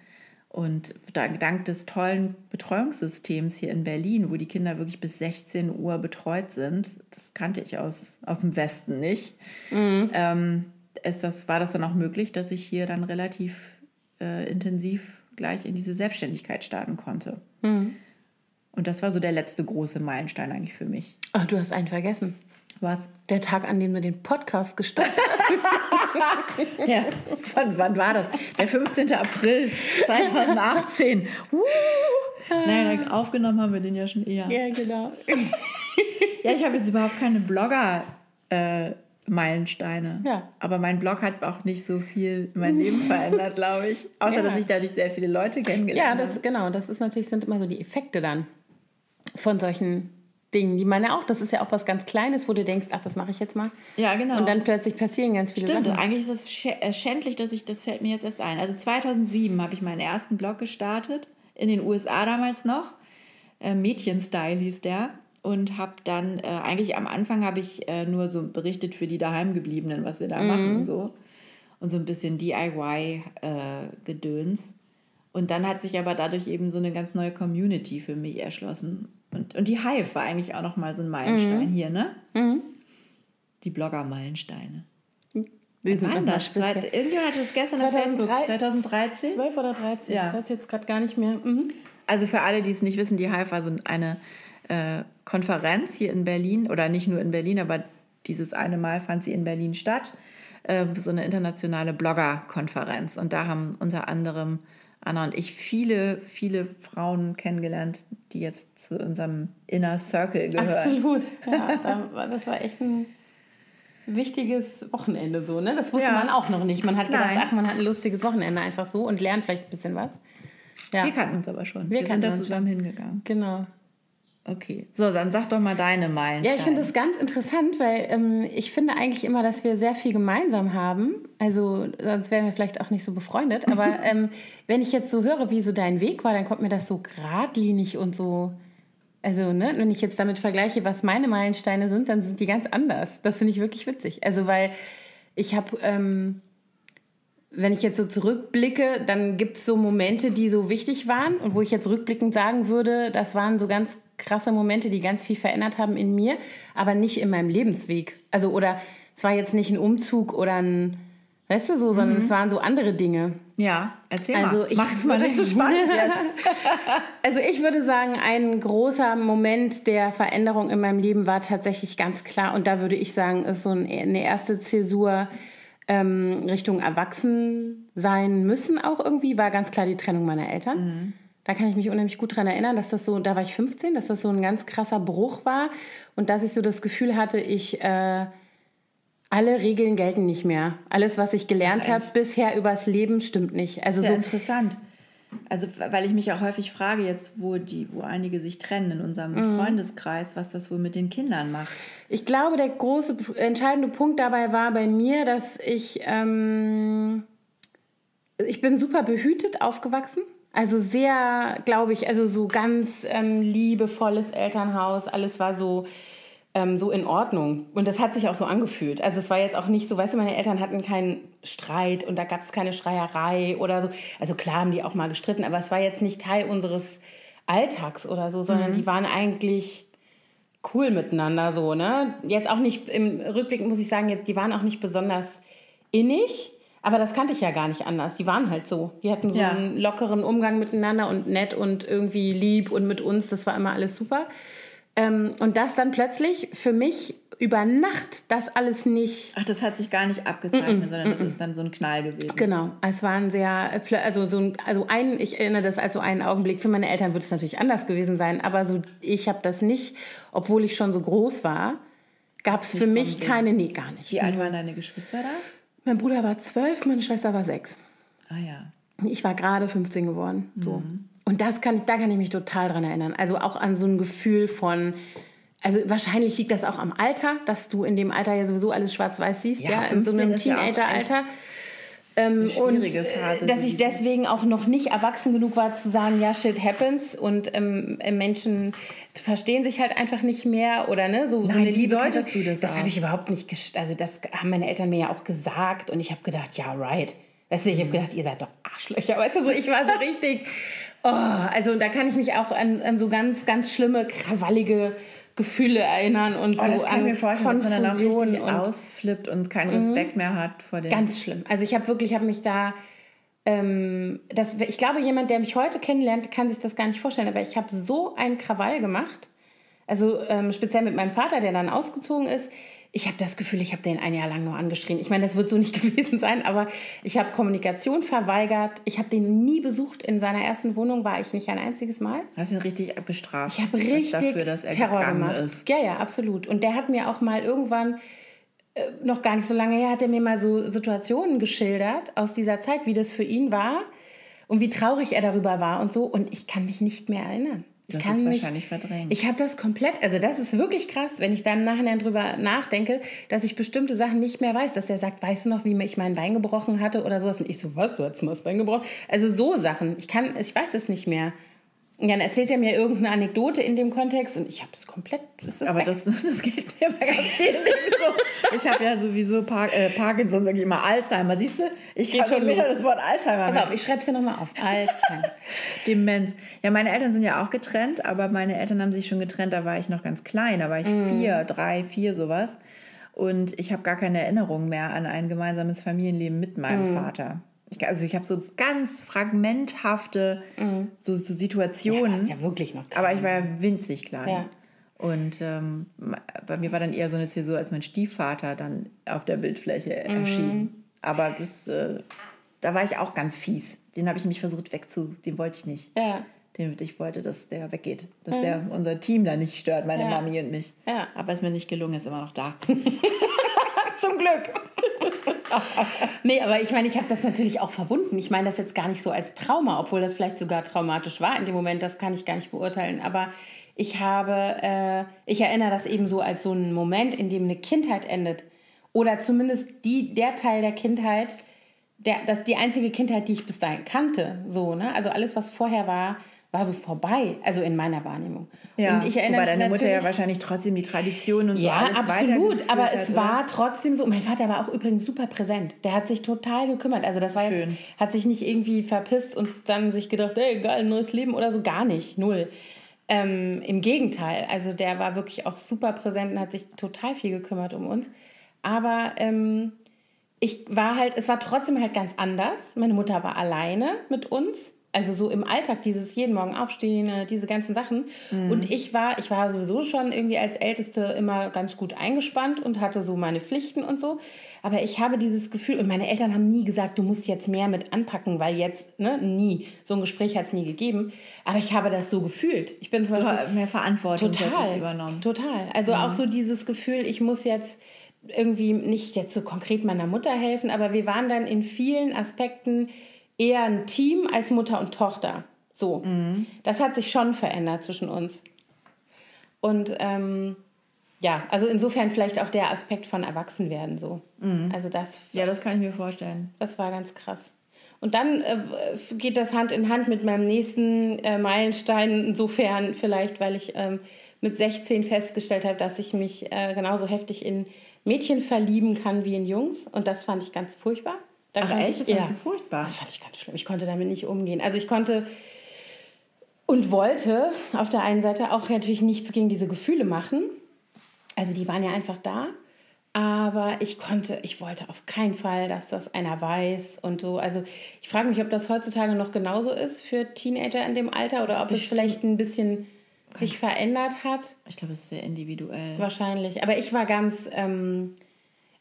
Und dank des tollen Betreuungssystems hier in Berlin, wo die Kinder wirklich bis 16 Uhr betreut sind, das kannte ich aus, aus dem Westen nicht, ähm, ist das, war das dann auch möglich, dass ich hier dann relativ äh, intensiv gleich in diese Selbstständigkeit starten konnte. Und das war so der letzte große Meilenstein eigentlich für mich. Ach, du hast einen vergessen. Was? Der Tag, an dem du den Podcast gestartet hast. (laughs) Der, wann, wann war das? Der 15. April 2018. Uh, nein, aufgenommen haben wir den ja schon eher. ja, genau. Ja, ich habe jetzt überhaupt keine Blogger-Meilensteine. Ja. Aber mein Blog hat auch nicht so viel mein Leben (laughs) verändert, glaube ich. Außer, Ja. dass ich dadurch sehr viele Leute kennengelernt Ja, habe. das genau. Das ist natürlich sind immer so die Effekte dann von solchen Dingen, die man ja auch. Das ist ja auch was ganz Kleines, wo du denkst, ach, das mache ich jetzt mal. Ja, genau. Und dann plötzlich passieren ganz viele Stimmt, Sachen. eigentlich ist es äh, schändlich, dass ich, das fällt mir jetzt erst ein. Also 2007 habe ich meinen ersten Blog gestartet, in den USA damals noch. Äh, Mädchenstyle hieß der. Und habe dann, äh, eigentlich am Anfang habe ich äh, nur so berichtet für die Daheimgebliebenen, was wir da machen. So. Und so ein bisschen DIY-Gedöns. und dann hat sich aber dadurch eben so eine ganz neue Community für mich erschlossen. Und, und die Hive war eigentlich auch noch mal so ein Meilenstein hier, ne? Die Blogger-Meilensteine. Wann sind war immer das? Irgendjemand hat das gestern auf Facebook. 2013? 12 oder 13? Ja. Ich weiß jetzt gerade gar nicht mehr. Mhm. Also für alle, die es nicht wissen, die Hive war so eine äh, Konferenz hier in Berlin oder nicht nur in Berlin, aber dieses eine Mal fand sie in Berlin statt. Äh, so eine internationale Blogger-Konferenz. Und da haben unter anderem Anna und ich viele, viele Frauen kennengelernt, die jetzt zu unserem Inner Circle gehören. Absolut. (laughs) Ja, das war echt ein wichtiges Wochenende so, ne? Das wusste Ja. man auch noch nicht. Man hat gedacht, Nein. ach, man hat ein lustiges Wochenende einfach so und lernt vielleicht ein bisschen was. Ja, Wir kannten uns aber schon. Wir Wir, sind da uns zusammen hingegangen. genau. Okay. So, dann sag doch mal deine Meilensteine. Ja, ich finde das ganz interessant, weil ähm, ich finde eigentlich immer, dass wir sehr viel gemeinsam haben. Also sonst wären wir vielleicht auch nicht so befreundet. (laughs) Aber ähm, wenn ich jetzt so höre, wie so dein Weg war, dann kommt mir das so geradlinig und so. Also, ne, wenn ich jetzt damit vergleiche, was meine Meilensteine sind, dann sind die ganz anders. Das finde ich wirklich witzig. Also, weil ich habe, ähm, wenn ich jetzt so zurückblicke, dann gibt es so Momente, die so wichtig waren und wo ich jetzt rückblickend sagen würde, das waren so ganz krasse Momente, die ganz viel verändert haben in mir, aber nicht in meinem Lebensweg. Also, oder es war jetzt nicht ein Umzug oder ein, weißt du so, sondern es waren so andere Dinge. Ja, erzähl Also mal. ich Mach's mal nicht so (laughs) spannend jetzt. Also ich würde sagen, ein großer Moment der Veränderung in meinem Leben war tatsächlich ganz klar. Und da würde ich sagen, ist so ein- eine erste Zäsur ähm, Richtung Erwachsen sein müssen auch irgendwie, war ganz klar die Trennung meiner Eltern. Da kann ich mich unheimlich gut dran erinnern, dass das so, da war ich 15, dass das so ein ganz krasser Bruch war und dass ich so das Gefühl hatte, ich, äh, alle Regeln gelten nicht mehr. Alles, was ich gelernt habe bisher übers Leben, stimmt nicht. Also Sehr so interessant. Also, weil ich mich auch häufig frage jetzt, wo, die, wo einige sich trennen in unserem Mhm. Freundeskreis, was das wohl mit den Kindern macht. Ich glaube, der große, entscheidende Punkt dabei war bei mir, dass ich ähm, ich bin super behütet aufgewachsen. Also sehr, glaube ich, also so ganz ähm, liebevolles Elternhaus. Alles war so, ähm, so in Ordnung. Und das hat sich auch so angefühlt. Also es war jetzt auch nicht so, weißt du, meine Eltern hatten keinen Streit und da gab es keine Schreierei oder so. Also klar haben die auch mal gestritten, aber es war jetzt nicht Teil unseres Alltags oder so, sondern mhm. die waren eigentlich cool miteinander so, ne? Jetzt auch nicht, im Rückblick muss ich sagen, die waren auch nicht besonders innig, aber das kannte ich ja gar nicht anders. Die waren halt so. Die hatten so ja. einen lockeren Umgang miteinander und nett und irgendwie lieb und mit uns. Das war immer alles super. Ähm, und das dann plötzlich für mich über Nacht das alles nicht. Ach, das hat sich gar nicht abgezeichnet, mm -mm, sondern mm das ist dann so ein Knall gewesen. Genau. Es war ein sehr, also so ein, also ein, ich erinnere das als so einen Augenblick. Für meine Eltern wird es natürlich anders gewesen sein, aber so, ich habe das nicht, obwohl ich schon so groß war, gab es für mich keine, nee, gar nicht. Wie alt waren deine Geschwister da? Mein Bruder war zwölf, meine Schwester war sechs. Ah ja. Ich war gerade 15 geworden. So. Mhm. Und das kann, da kann ich mich total dran erinnern. Also auch an so ein Gefühl von, also wahrscheinlich liegt das auch am Alter, dass du in dem Alter ja sowieso alles schwarz-weiß siehst, ja, ja in so einem Teenager-Alter. Ja ähm, und Phase, dass ich deswegen auch noch nicht erwachsen genug war zu sagen, ja, shit happens und ähm, Menschen verstehen sich halt einfach nicht mehr oder ne, so, Nein, so eine Liebe. solltest du das Das habe ich überhaupt nicht, also das haben meine Eltern mir ja auch gesagt und ich habe gedacht, ja, right. Weißt du, ich habe gedacht, ihr seid doch Arschlöcher. Weißt du, so, ich war so (laughs) richtig, oh, also da kann ich mich auch an, an so ganz, ganz schlimme, krawallige Gefühle erinnern und oh, so das kann an mir vorstellen, dass man dann auch richtig und ausflippt und keinen mhm. Respekt mehr hat vor dem. Ganz schlimm. Also ich habe wirklich, habe mich da, ähm, das, ich glaube, jemand, der mich heute kennenlernt, kann sich das gar nicht vorstellen, aber ich habe so einen Krawall gemacht, also ähm, speziell mit meinem Vater, der dann ausgezogen ist, ich habe das Gefühl, ich habe den ein Jahr lang nur angeschrien. Ich meine, das wird so nicht (laughs) gewesen sein, aber ich habe Kommunikation verweigert. Ich habe den nie besucht. In seiner ersten Wohnung war ich nicht ein einziges Mal. Hast ihn richtig bestraft? Ich habe richtig dafür, dass er Terror gemacht. Ist. Ja, ja, absolut. Und der hat mir auch mal irgendwann äh, noch gar nicht so lange her, hat er mir mal so Situationen geschildert aus dieser Zeit, wie das für ihn war und wie traurig er darüber war und so. Und ich kann mich nicht mehr erinnern. Ich das kann ist wahrscheinlich verdrängt. Ich habe das komplett, also das ist wirklich krass, wenn ich dann im Nachhinein drüber nachdenke, dass ich bestimmte Sachen nicht mehr weiß. Dass er sagt, weißt du noch, wie ich mein Bein gebrochen hatte oder sowas? Und ich so, was, du hast mal das Bein gebrochen? Also so Sachen. Ich kann, ich weiß es nicht mehr. Und dann erzählt er mir irgendeine Anekdote in dem Kontext und ich habe es komplett. Das Aber das, (laughs) das geht mir bei ganz vielen so. Ich habe ja sowieso Par äh, Parkinson, sage ich immer Alzheimer. Siehst du, ich habe schon wieder das Wort Alzheimer. Pass auf, ich schreibe es dir nochmal auf. Alzheimer. (laughs) Demenz. Ja, meine Eltern sind ja auch getrennt, aber meine Eltern haben sich schon getrennt, da war ich noch ganz klein. Da war ich mm. vier, drei, vier, sowas. Und ich habe gar keine Erinnerung mehr an ein gemeinsames Familienleben mit meinem mm. Vater. Ich, also ich habe so ganz fragmenthafte mhm. so, so, Situationen. Ja, ja wirklich noch klein. Aber ich war ja winzig klein. Ja. Und ähm, bei mir war dann eher so eine Zäsur, als mein Stiefvater dann auf der Bildfläche mhm. erschien. Aber das, äh, da war ich auch ganz fies. Den habe ich mich versucht wegzu, den wollte ich nicht. Ja. Den ich wollte, dass der weggeht, dass mhm. der unser Team da nicht stört, meine ja. Mami und mich. Ja. Aber es ist mir nicht gelungen, ist immer noch da. (laughs) (laughs) Zum Glück. (laughs) nee, aber ich meine, ich habe das natürlich auch verwunden. Ich meine das jetzt gar nicht so als Trauma, obwohl das vielleicht sogar traumatisch war in dem Moment, das kann ich gar nicht beurteilen. Aber ich habe, äh, ich erinnere das eben so als so einen Moment, in dem eine Kindheit endet. Oder zumindest die, der Teil der Kindheit, der, das, die einzige Kindheit, die ich bis dahin kannte. So, ne? Also alles, was vorher war, war so vorbei, also in meiner Wahrnehmung. Ja, und ich erinnere wobei deine Mutter ja wahrscheinlich trotzdem die Tradition und so ja, alles absolut, aber es oder? war trotzdem so. Mein Vater war auch übrigens super präsent. Der hat sich total gekümmert. Also das war Schön. jetzt, hat sich nicht irgendwie verpisst und dann sich gedacht, ey, geil, neues Leben oder so, gar nicht, null. Ähm, Im Gegenteil, also der war wirklich auch super präsent und hat sich total viel gekümmert um uns. Aber ähm, ich war halt, es war trotzdem halt ganz anders. Meine Mutter war alleine mit uns also so im Alltag, dieses jeden Morgen aufstehen, äh, diese ganzen Sachen. Mhm. Und ich war, ich war sowieso schon irgendwie als Älteste immer ganz gut eingespannt und hatte so meine Pflichten und so. Aber ich habe dieses Gefühl, und meine Eltern haben nie gesagt, du musst jetzt mehr mit anpacken, weil jetzt, ne, nie. So ein Gespräch hat es nie gegeben. Aber ich habe das so gefühlt. Ich bin zum Beispiel. mehr Verantwortung total, übernommen. Total. Also ja. auch so dieses Gefühl, ich muss jetzt irgendwie nicht jetzt so konkret meiner Mutter helfen, aber wir waren dann in vielen Aspekten eher ein Team als Mutter und Tochter. So. Mhm. Das hat sich schon verändert zwischen uns. Und ähm, ja, also insofern vielleicht auch der Aspekt von Erwachsenwerden so. Mhm. Also das. Ja, das kann ich mir vorstellen. Das war ganz krass. Und dann äh, geht das Hand in Hand mit meinem nächsten äh, Meilenstein, insofern vielleicht, weil ich ähm, mit 16 festgestellt habe, dass ich mich äh, genauso heftig in Mädchen verlieben kann wie in Jungs. Und das fand ich ganz furchtbar. Da Ach echt? Das ja, fandst du furchtbar? Das fand ich ganz schlimm. Ich konnte damit nicht umgehen. Also ich konnte und wollte auf der einen Seite auch natürlich nichts gegen diese Gefühle machen. Also die waren ja einfach da. Aber ich konnte, ich wollte auf keinen Fall, dass das einer weiß und so. Also ich frage mich, ob das heutzutage noch genauso ist für Teenager in dem Alter oder ob es vielleicht ein bisschen sich verändert hat. Ich glaube, es ist sehr individuell. Wahrscheinlich. Aber ich war ganz, ähm,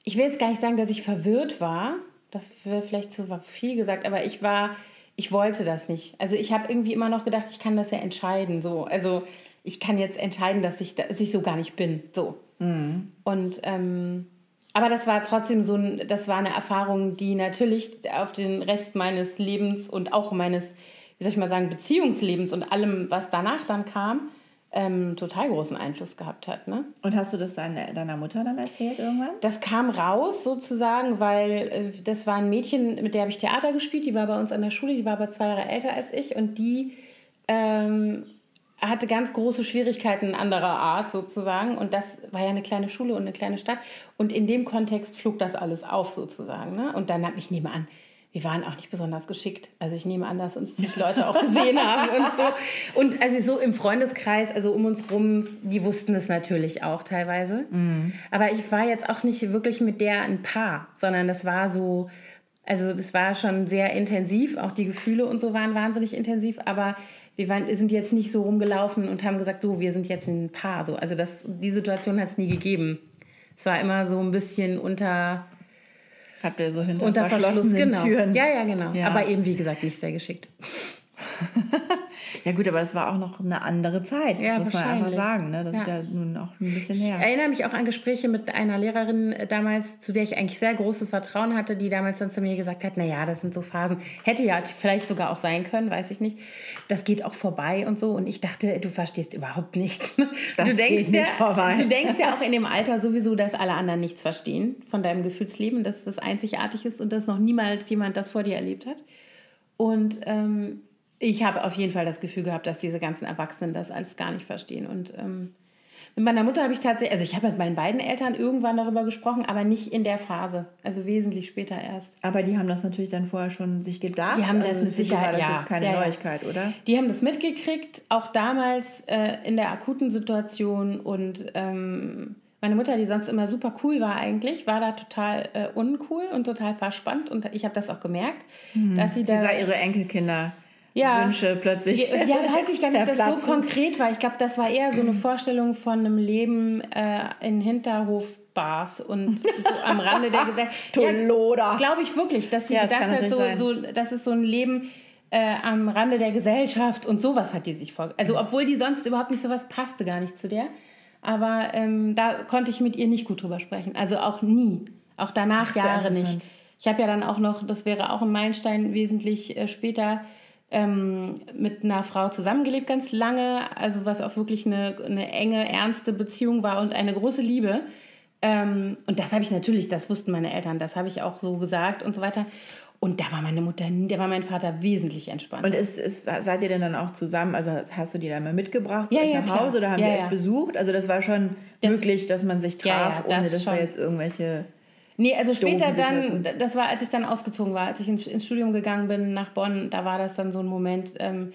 ich will jetzt gar nicht sagen, dass ich verwirrt war. Das wäre vielleicht zu viel gesagt, aber ich war, ich wollte das nicht. Also ich habe irgendwie immer noch gedacht, ich kann das ja entscheiden. So. Also ich kann jetzt entscheiden, dass ich, dass ich so gar nicht bin. So. Mhm. Und ähm, aber das war trotzdem so ein, das war eine Erfahrung, die natürlich auf den Rest meines Lebens und auch meines, wie soll ich mal sagen, Beziehungslebens und allem, was danach dann kam, ähm, total großen Einfluss gehabt hat. Ne? Und hast du das deine, deiner Mutter dann erzählt irgendwann? Das kam raus sozusagen, weil äh, das war ein Mädchen, mit der habe ich Theater gespielt, die war bei uns an der Schule, die war aber zwei Jahre älter als ich und die ähm, hatte ganz große Schwierigkeiten anderer Art sozusagen. Und das war ja eine kleine Schule und eine kleine Stadt. Und in dem Kontext flog das alles auf sozusagen. Ne? Und dann habe ich nehme an, wir waren auch nicht besonders geschickt. Also ich nehme an, dass uns die Leute auch gesehen haben und so. Und also so im Freundeskreis, also um uns rum, die wussten es natürlich auch teilweise. Mhm. Aber ich war jetzt auch nicht wirklich mit der ein Paar, sondern das war so, also das war schon sehr intensiv. Auch die Gefühle und so waren wahnsinnig intensiv. Aber wir, waren, wir sind jetzt nicht so rumgelaufen und haben gesagt, so, wir sind jetzt ein Paar. So. Also das, die Situation hat es nie gegeben. Es war immer so ein bisschen unter... Habt ihr so hinter unter verschlossenen genau. Türen? Ja, ja, genau. Ja. Aber eben, wie gesagt, nicht sehr geschickt. (laughs) ja gut, aber das war auch noch eine andere Zeit, ja, muss man einfach sagen. Ne? Das ja. ist ja nun auch ein bisschen her. Ich erinnere mich auch an Gespräche mit einer Lehrerin damals, zu der ich eigentlich sehr großes Vertrauen hatte, die damals dann zu mir gesagt hat, naja, das sind so Phasen. Hätte ja vielleicht sogar auch sein können, weiß ich nicht. Das geht auch vorbei und so. Und ich dachte, du verstehst überhaupt nichts. Das du denkst geht ja, vorbei. Du denkst ja auch in dem Alter sowieso, dass alle anderen nichts verstehen von deinem Gefühlsleben, dass das einzigartig ist und dass noch niemals jemand das vor dir erlebt hat. Und ähm, ich habe auf jeden Fall das Gefühl gehabt, dass diese ganzen Erwachsenen das alles gar nicht verstehen. Und ähm, mit meiner Mutter habe ich tatsächlich, also ich habe mit meinen beiden Eltern irgendwann darüber gesprochen, aber nicht in der Phase, also wesentlich später erst. Aber die haben das natürlich dann vorher schon sich gedacht. Die haben das also mit Sicherheit, war das ja, jetzt keine ja, Neuigkeit, oder? Die haben das mitgekriegt, auch damals äh, in der akuten Situation und ähm, meine Mutter, die sonst immer super cool war eigentlich, war da total äh, uncool und total verspannt und ich habe das auch gemerkt, mhm. dass sie da... Die sah ihre Enkelkinder ja. Wünsche plötzlich. Ja, weiß ich gar nicht, ob das so konkret war. Ich glaube, das war eher so eine Vorstellung von einem Leben äh, in Hinterhofbars und so (laughs) am Rande der Gesellschaft. Toloda. Ja, glaube ich wirklich, dass sie ja, gedacht hat, so, so, das ist so ein Leben äh, am Rande der Gesellschaft und sowas hat die sich vorgestellt. Also, obwohl die sonst überhaupt nicht sowas passte, gar nicht zu der. Aber ähm, da konnte ich mit ihr nicht gut drüber sprechen. Also auch nie. Auch danach Ach, Jahre nicht. Ich habe ja dann auch noch, das wäre auch ein Meilenstein wesentlich äh, später, ähm, mit einer Frau zusammengelebt ganz lange, also was auch wirklich eine, eine enge, ernste Beziehung war und eine große Liebe. Ähm, und das habe ich natürlich, das wussten meine Eltern, das habe ich auch so gesagt und so weiter. Und da war meine Mutter, da war mein Vater wesentlich entspannter. Und ist, ist, seid ihr denn dann auch zusammen, also hast du die dann mal mitgebracht ja, ja, nach klar. Hause oder haben ja, die ja. euch besucht? Also das war schon das, möglich, dass man sich traf, ohne dass schon. da jetzt irgendwelche Nee, also später dann, das war, als ich dann ausgezogen war, als ich ins Studium gegangen bin nach Bonn, da war das dann so ein Moment, ähm,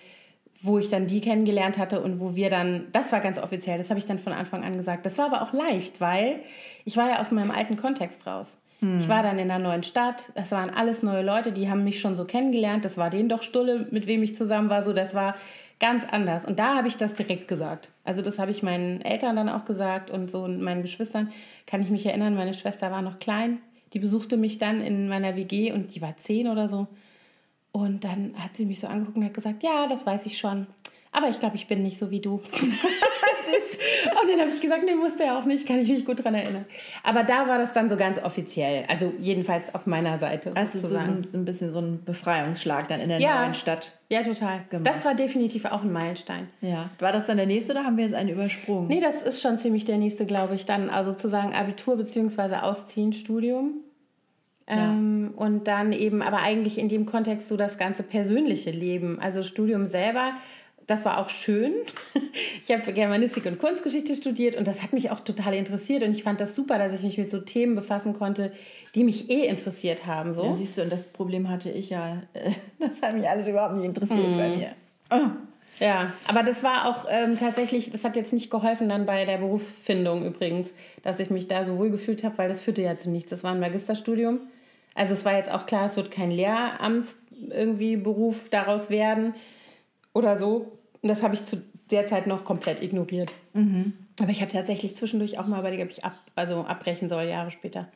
wo ich dann die kennengelernt hatte und wo wir dann, das war ganz offiziell, das habe ich dann von Anfang an gesagt. Das war aber auch leicht, weil ich war ja aus meinem alten Kontext raus. Hm. Ich war dann in einer neuen Stadt, das waren alles neue Leute, die haben mich schon so kennengelernt, das war denen doch Stulle, mit wem ich zusammen war, so das war ganz anders. Und da habe ich das direkt gesagt. Also das habe ich meinen Eltern dann auch gesagt und so und meinen Geschwistern. Kann ich mich erinnern, meine Schwester war noch klein. Die besuchte mich dann in meiner WG und die war zehn oder so. Und dann hat sie mich so angeguckt und hat gesagt, ja, das weiß ich schon. Aber ich glaube, ich bin nicht so wie du. (laughs) Süß. Und dann habe ich gesagt, nee, musste er auch nicht, kann ich mich gut daran erinnern. Aber da war das dann so ganz offiziell, also jedenfalls auf meiner Seite. Also sozusagen. so ein, bisschen so ein Befreiungsschlag dann in der ja. neuen Stadt. Ja, total. Gemacht. Das war definitiv auch ein Meilenstein. Ja. War das dann der nächste oder haben wir jetzt einen übersprungen? Nee, das ist schon ziemlich der nächste, glaube ich, dann. Also sozusagen Abitur bzw. Ausziehen, Studium. Ähm, und dann eben, aber eigentlich in dem Kontext so das ganze persönliche Leben. Also Studium selber, das war auch schön. (laughs) Ich habe Germanistik und Kunstgeschichte studiert und das hat mich auch total interessiert. Und ich fand das super, dass ich mich mit so Themen befassen konnte, die mich eh interessiert haben. So. Ja, siehst du, und das Problem hatte ich ja. (laughs) Das hat mich alles überhaupt nicht interessiert mm. bei mir. Oh. Ja, aber das war auch ähm, tatsächlich, das hat jetzt nicht geholfen dann bei der Berufsfindung übrigens, dass ich mich da so wohl gefühlt habe, weil das führte ja zu nichts. Das war ein Magisterstudium. Also es war jetzt auch klar, es wird kein Lehramts irgendwie Beruf daraus werden oder so. Das habe ich zu der Zeit noch komplett ignoriert. Mhm. Aber ich habe tatsächlich zwischendurch auch mal überlegt, ob ich ab, also abbrechen soll, Jahre später.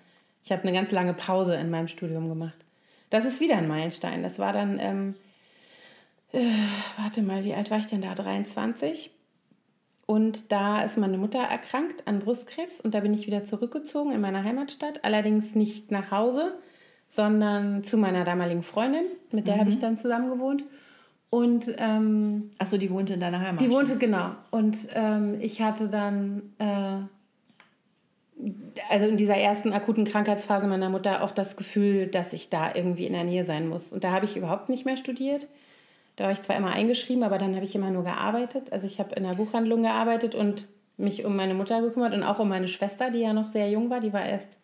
Ich habe eine ganz lange Pause in meinem Studium gemacht. Das ist wieder ein Meilenstein. Das war dann ähm, äh, warte mal, wie alt war ich denn da? 23. Und da ist meine Mutter erkrankt an Brustkrebs und da bin ich wieder zurückgezogen in meine Heimatstadt. Allerdings nicht nach Hause, sondern zu meiner damaligen Freundin. Mit der mhm. habe ich dann zusammen gewohnt. Und ähm, achso, die wohnte in deiner Heimat. Die wohnte genau. Und ähm, ich hatte dann äh, also in dieser ersten akuten Krankheitsphase meiner Mutter auch das Gefühl, dass ich da irgendwie in der Nähe sein muss. Und da habe ich überhaupt nicht mehr studiert. Da war ich zwar immer eingeschrieben, aber dann habe ich immer nur gearbeitet. Also ich habe in der Buchhandlung gearbeitet und mich um meine Mutter gekümmert und auch um meine Schwester, die ja noch sehr jung war. Die war erst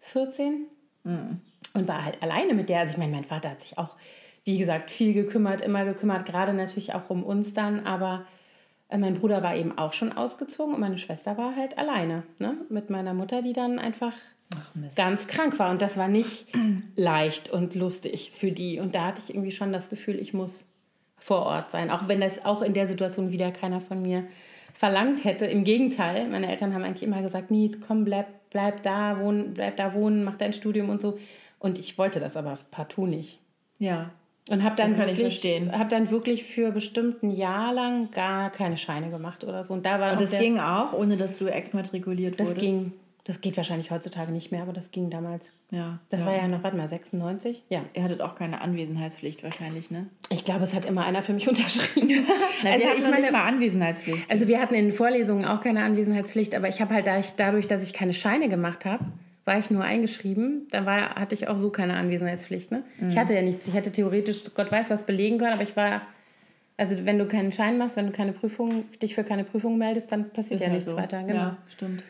14 mhm. und war halt alleine mit der. Also ich meine, mein Vater hat sich auch, wie gesagt, viel gekümmert, immer gekümmert, gerade natürlich auch um uns dann. Aber äh, mein Bruder war eben auch schon ausgezogen und meine Schwester war halt alleine ne? mit meiner Mutter, die dann einfach ganz krank war. Und das war nicht (clears throat) leicht und lustig für die. Und da hatte ich irgendwie schon das Gefühl, ich muss vor Ort sein. Auch wenn das auch in der Situation wieder keiner von mir verlangt hätte. Im Gegenteil, meine Eltern haben eigentlich immer gesagt, nee, komm, bleib, bleib da wohnen, bleib da wohnen, mach dein Studium und so. Und ich wollte das aber partout nicht. Ja. Und habe dann, wirklich, hab dann wirklich für bestimmt ein Jahr lang gar keine Scheine gemacht oder so. Und, da war und das der, ging auch, ohne dass du exmatrikuliert wurdest? Das ging. Das geht wahrscheinlich heutzutage nicht mehr, aber das ging damals. Ja. Das ja. war ja noch, warte mal, 96? Ja. Ihr hattet auch keine Anwesenheitspflicht wahrscheinlich, ne? Ich glaube, es hat immer einer für mich (laughs) unterschrieben. Na, also wir ich meine mal Anwesenheitspflicht. Also wir hatten in den Vorlesungen auch keine Anwesenheitspflicht, aber ich habe halt dadurch, dass ich keine Scheine gemacht habe, war ich nur eingeschrieben. Dann war, hatte ich auch so keine Anwesenheitspflicht. Ne? Mhm. Ich hatte ja nichts. Ich hätte theoretisch, Gott weiß was, belegen können, aber ich war also wenn du keinen Schein machst, wenn du keine Prüfung, dich für keine Prüfung meldest, dann passiert Ist ja halt nichts so. weiter. Genau. Ja, stimmt.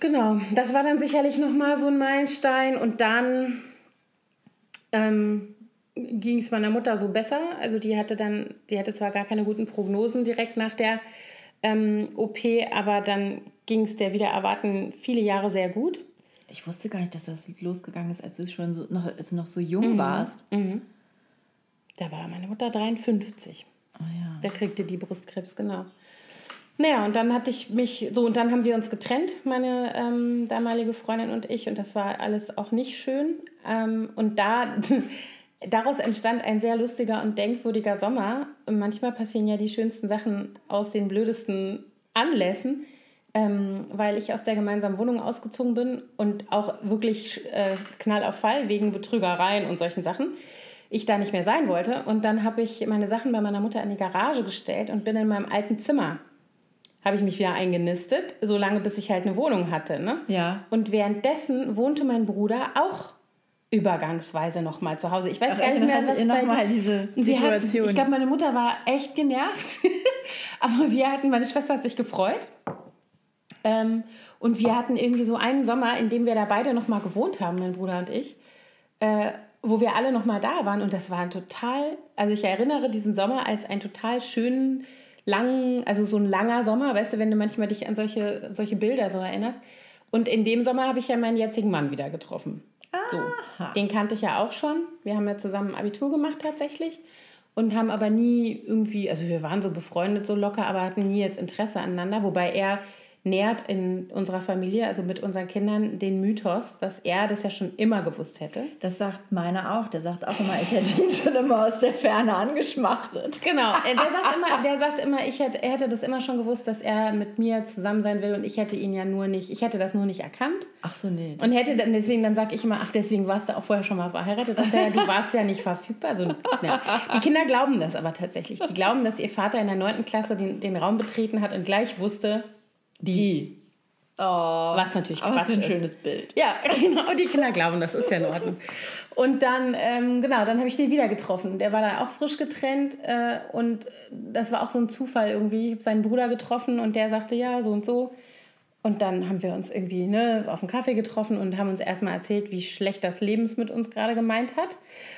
Genau, das war dann sicherlich nochmal so ein Meilenstein. Und dann ähm, ging es meiner Mutter so besser. Also die hatte dann, die hatte zwar gar keine guten Prognosen direkt nach der ähm, OP, aber dann ging es der wieder erwarten viele Jahre sehr gut. Ich wusste gar nicht, dass das losgegangen ist, als du schon so noch, als noch so jung mhm. warst. Mhm. Da war meine Mutter 53. Oh ja. Da kriegte die Brustkrebs, genau. Naja, und dann hatte ich mich so, und dann haben wir uns getrennt, meine ähm, damalige Freundin und ich, und das war alles auch nicht schön. Ähm, und da, (laughs) daraus entstand ein sehr lustiger und denkwürdiger Sommer. Und manchmal passieren ja die schönsten Sachen aus den blödesten Anlässen, ähm, weil ich aus der gemeinsamen Wohnung ausgezogen bin und auch wirklich äh, Knall auf Fall wegen Betrügereien und solchen Sachen ich da nicht mehr sein wollte. Und dann habe ich meine Sachen bei meiner Mutter in die Garage gestellt und bin in meinem alten Zimmer habe ich mich wieder eingenistet, solange bis ich halt eine Wohnung hatte. Ne? Ja. Und währenddessen wohnte mein Bruder auch übergangsweise noch mal zu Hause. Ich weiß Ach, gar nicht mehr, was noch mal diese Situation. Hatten, ich glaube, meine Mutter war echt genervt, (laughs) aber wir hatten, meine Schwester hat sich gefreut. Ähm, und wir hatten irgendwie so einen Sommer, in dem wir da beide noch mal gewohnt haben, mein Bruder und ich, äh, wo wir alle noch mal da waren. Und das war ein total, also ich erinnere diesen Sommer als einen total schönen langen, also so ein langer Sommer, weißt du, wenn du manchmal dich an solche, solche Bilder so erinnerst. Und in dem Sommer habe ich ja meinen jetzigen Mann wieder getroffen. So, den kannte ich ja auch schon. Wir haben ja zusammen Abitur gemacht tatsächlich und haben aber nie irgendwie, also wir waren so befreundet so locker, aber hatten nie jetzt Interesse aneinander, wobei er nährt in unserer Familie, also mit unseren Kindern, den Mythos, dass er das ja schon immer gewusst hätte. Das sagt meiner auch. Der sagt auch immer, ich hätte ihn schon immer aus der Ferne angeschmachtet. Genau. (laughs) Der sagt immer, der sagt immer ich hätte, er hätte das immer schon gewusst, dass er mit mir zusammen sein will und ich hätte ihn ja nur nicht, ich hätte das nur nicht erkannt. Ach so, nee. Und hätte dann, deswegen, dann sage ich immer, ach, deswegen warst du auch vorher schon mal verheiratet. Dass er, du warst ja nicht verfügbar. Also, ne. Die Kinder glauben das aber tatsächlich. Die glauben, dass ihr Vater in der 9. Klasse den, den Raum betreten hat und gleich wusste, die. Oh, Was natürlich Quatsch so ein ist. schönes Bild. Ja, (laughs) genau. Und die Kinder glauben, das ist ja in Ordnung. Und dann, ähm, genau, dann habe ich den wieder getroffen. Der war da auch frisch getrennt äh, und das war auch so ein Zufall irgendwie. Ich habe seinen Bruder getroffen und der sagte, ja, so und so. Und dann haben wir uns irgendwie ne, auf einen Kaffee getroffen und haben uns erstmal erzählt, wie schlecht das Leben es mit uns gerade gemeint hat.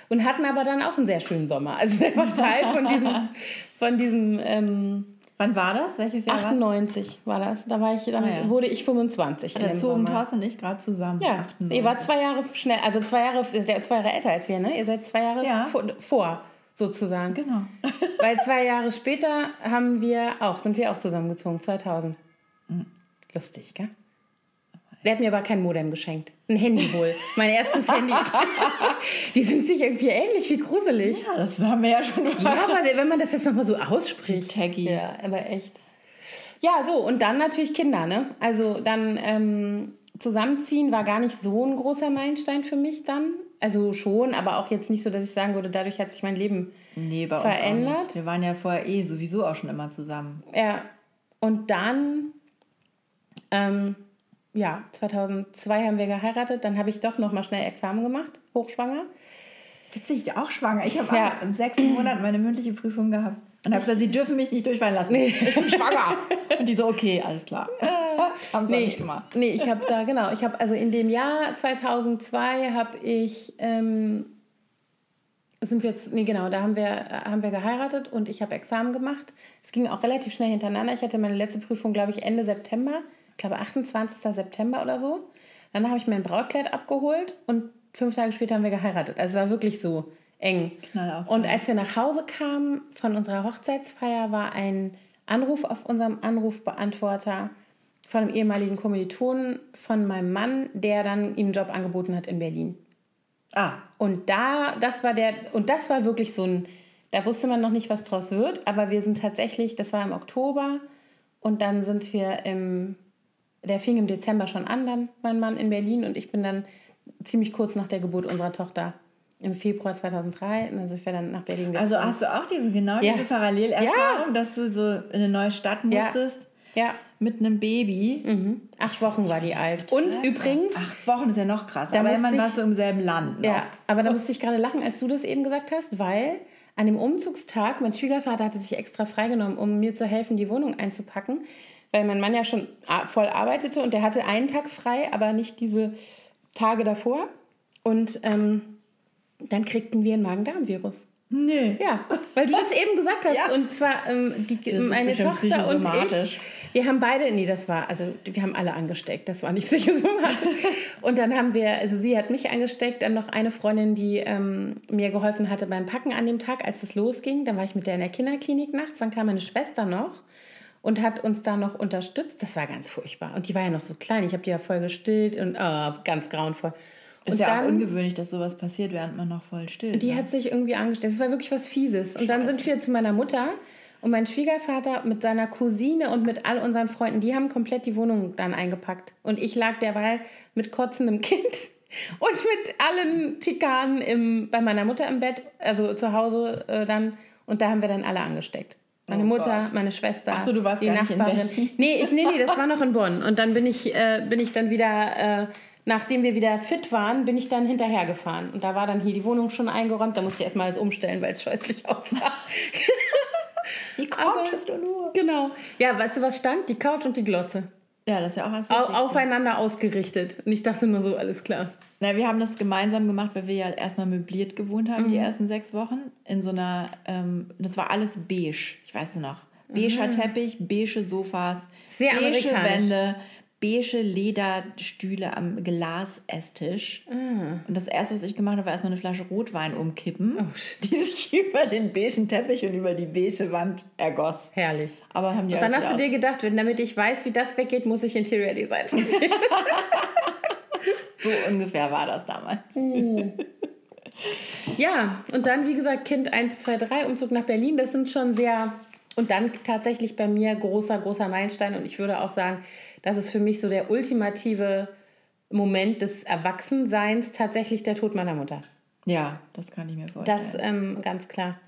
Und hatten aber dann auch einen sehr schönen Sommer. Also der war Teil von diesem, (laughs) von diesem ähm, Wann war das? Welches Jahr? war 98 war das. Da war ich, dann Ah, ja. wurde ich 25 in Der dem Zoo und Sommer. Thorsten und ich gerade zusammen. Ja, 98. ihr wart zwei Jahre schnell, also zwei Jahre, ihr seid zwei Jahre älter als wir, ne? Ihr seid zwei Jahre Ja. vor, vor, sozusagen. Genau. (laughs) Weil zwei Jahre später haben wir auch, sind wir auch zusammengezogen, 2000. Mhm. Lustig, gell? Der hat mir aber kein Modem geschenkt. Ein Handy wohl. Mein erstes Handy. (laughs) Die sind sich irgendwie ähnlich, wie gruselig. Ja, das haben wir ja schon Ja, aber wenn man das jetzt nochmal so ausspricht. Die Taggies. Ja, aber echt. Ja, so, und dann natürlich Kinder, ne? Also dann ähm, zusammenziehen war gar nicht so ein großer Meilenstein für mich dann. Also schon, aber auch jetzt nicht so, dass ich sagen würde, dadurch hat sich mein Leben Nee, bei uns Verändert? auch nicht. Wir waren ja vorher eh sowieso auch schon immer zusammen. Ja, und dann, ähm, ja, 2002 haben wir geheiratet. Dann habe ich doch noch mal schnell Examen gemacht, hochschwanger. Witzig, auch schwanger. Ich habe Ja. im sechsten Monat meine mündliche Prüfung gehabt. Und habe gesagt, sie dürfen mich nicht durchfallen lassen. Ich bin schwanger. Und die so, okay, alles klar. (laughs) Haben sie auch Nee, nicht gemacht. nee, ich habe da, genau, ich habe also in dem Jahr 2002 habe ich, ähm, sind wir jetzt, nee, genau, da haben wir, äh, haben wir geheiratet und ich habe Examen gemacht. Es ging auch relativ schnell hintereinander. Ich hatte meine letzte Prüfung, glaube ich, Ende September, glaube 28. September oder so. Dann habe ich mein Brautkleid abgeholt und fünf Tage später haben wir geheiratet. Also es war wirklich so eng. Knallauf, Und als wir nach Hause kamen von unserer Hochzeitsfeier, war ein Anruf auf unserem Anrufbeantworter von einem ehemaligen Kommilitonen von meinem Mann, der dann ihm einen Job angeboten hat in Berlin. Ah, Und da, das war der, und das war wirklich so ein, da wusste man noch nicht, was draus wird, aber wir sind tatsächlich, das war im Oktober und dann sind wir im, der fing im Dezember schon an, dann mein Mann in Berlin und ich bin dann ziemlich kurz nach der Geburt unserer Tochter im Februar 2003, und dann sind wir dann nach Berlin also gezogen. hast du auch diese, genau Ja. diese Parallelerfahrung, dass du so in eine neue Stadt Ja. musstest ja, mit einem Baby? mhm. acht Wochen war die alt. Und Total übrigens, krass. Acht Wochen ist ja noch krasser. Aber immerhin ich- warst du im selben Land. Noch. Ja, aber da musste ich gerade lachen, als du das eben gesagt hast, weil an dem Umzugstag, mein Schwiegervater hatte sich extra freigenommen, um mir zu helfen, die Wohnung einzupacken, weil mein Mann ja schon voll arbeitete und der hatte einen Tag frei, aber nicht diese Tage davor. Und ähm, dann kriegten wir ein Magen-Darm-Virus. Nee. Ja, weil du das eben gesagt hast. (laughs) Ja. Und zwar ähm, die, meine Tochter und ich. Wir haben beide, nee, das war, also wir haben alle angesteckt, das war nicht (laughs) psychosomatisch. und dann haben wir, also sie hat mich angesteckt, dann noch eine Freundin, die ähm, mir geholfen hatte beim Packen an dem Tag, als es losging. Dann war ich mit der in der Kinderklinik nachts, dann kam meine Schwester noch und hat uns da noch unterstützt. Das war ganz furchtbar. Und die war ja noch so klein, ich habe die ja voll gestillt und oh, ganz grauenvoll. Ist und ja auch dann- ungewöhnlich, dass sowas passiert, während man noch voll still die ne? hat sich irgendwie angestellt. Das war wirklich was Fieses. Und dann sind wir zu meiner Mutter und mein Schwiegervater mit seiner Cousine und mit all unseren Freunden, die haben komplett die Wohnung dann eingepackt. Und ich lag derweil mit kotzendem Kind (laughs) und mit allen Schikanen im, bei meiner Mutter im Bett, also zu Hause äh, dann. Und da haben wir dann alle angesteckt. Meine Oh Mutter, Gott. meine Schwester, Ach so, du warst die Nachbarin. Nee, ich, nee, nee, das war noch in (laughs) Bonn. Und dann bin ich, äh, bin ich dann wieder, äh, nachdem wir wieder fit waren, bin ich dann hinterhergefahren. Und da war dann hier die Wohnung schon eingeräumt. Da musste ich erstmal alles umstellen, weil es scheußlich (laughs) aussah. Wie Aber- konntest du nur? genau. Ja, weißt du, was stand? Die Couch und die Glotze. Ja, das ist ja auch was Au aufeinander ausgerichtet. Und ich dachte nur so, alles klar. Na, wir haben das gemeinsam gemacht, weil wir ja erstmal möbliert gewohnt haben, Mhm. die ersten sechs Wochen. In so einer, ähm, das war alles beige, ich weiß es noch. Beiger Teppich, beige Sofas, Mhm. Sehr beige. Wände, beige Lederstühle am Glasesstisch. Ah. Und das erste, was ich gemacht habe, war erstmal eine Flasche Rotwein umkippen, Oh, (laughs) die sich über den beigen Teppich und über die beige Wand ergoss. Herrlich. Aber haben die Und dann hast du dir gedacht, wenn- damit ich weiß, wie das weggeht, muss ich Interior Design studieren. (laughs) So ungefähr war das damals. Ja, und dann, wie gesagt, Kind 1, 2, 3, Umzug nach Berlin, das sind schon sehr. Und dann tatsächlich bei mir großer, großer Meilenstein. Und ich würde auch sagen, das ist für mich so der ultimative Moment des Erwachsenseins, tatsächlich der Tod meiner Mutter. Ja, das kann ich mir vorstellen. Das ähm, ganz klar.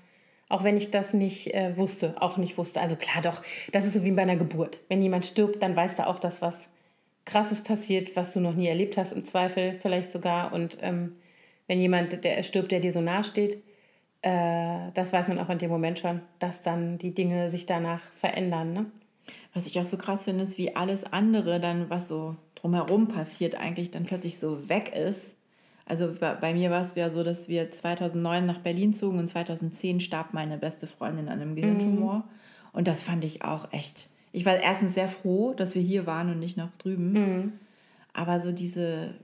Auch wenn ich das nicht äh, wusste, auch nicht wusste. Also klar doch, das ist so wie bei einer Geburt. Wenn jemand stirbt, dann weißt du auch, dass was Krasses passiert, was du noch nie erlebt hast, im Zweifel vielleicht sogar. Und ähm, wenn jemand der stirbt, der dir so nahe steht, äh, das weiß man auch in dem Moment schon, dass dann die Dinge sich danach verändern. Ne? Was ich auch so krass finde, ist, wie alles andere dann, was so drumherum passiert, eigentlich dann plötzlich so weg ist. Also bei mir war es ja so, dass wir 2009 nach Berlin zogen und 2010 starb meine beste Freundin an einem Gehirntumor. Mhm. Und das fand ich auch echt. Ich war erstens sehr froh, dass wir hier waren und nicht noch drüben. Mhm. Aber so diese,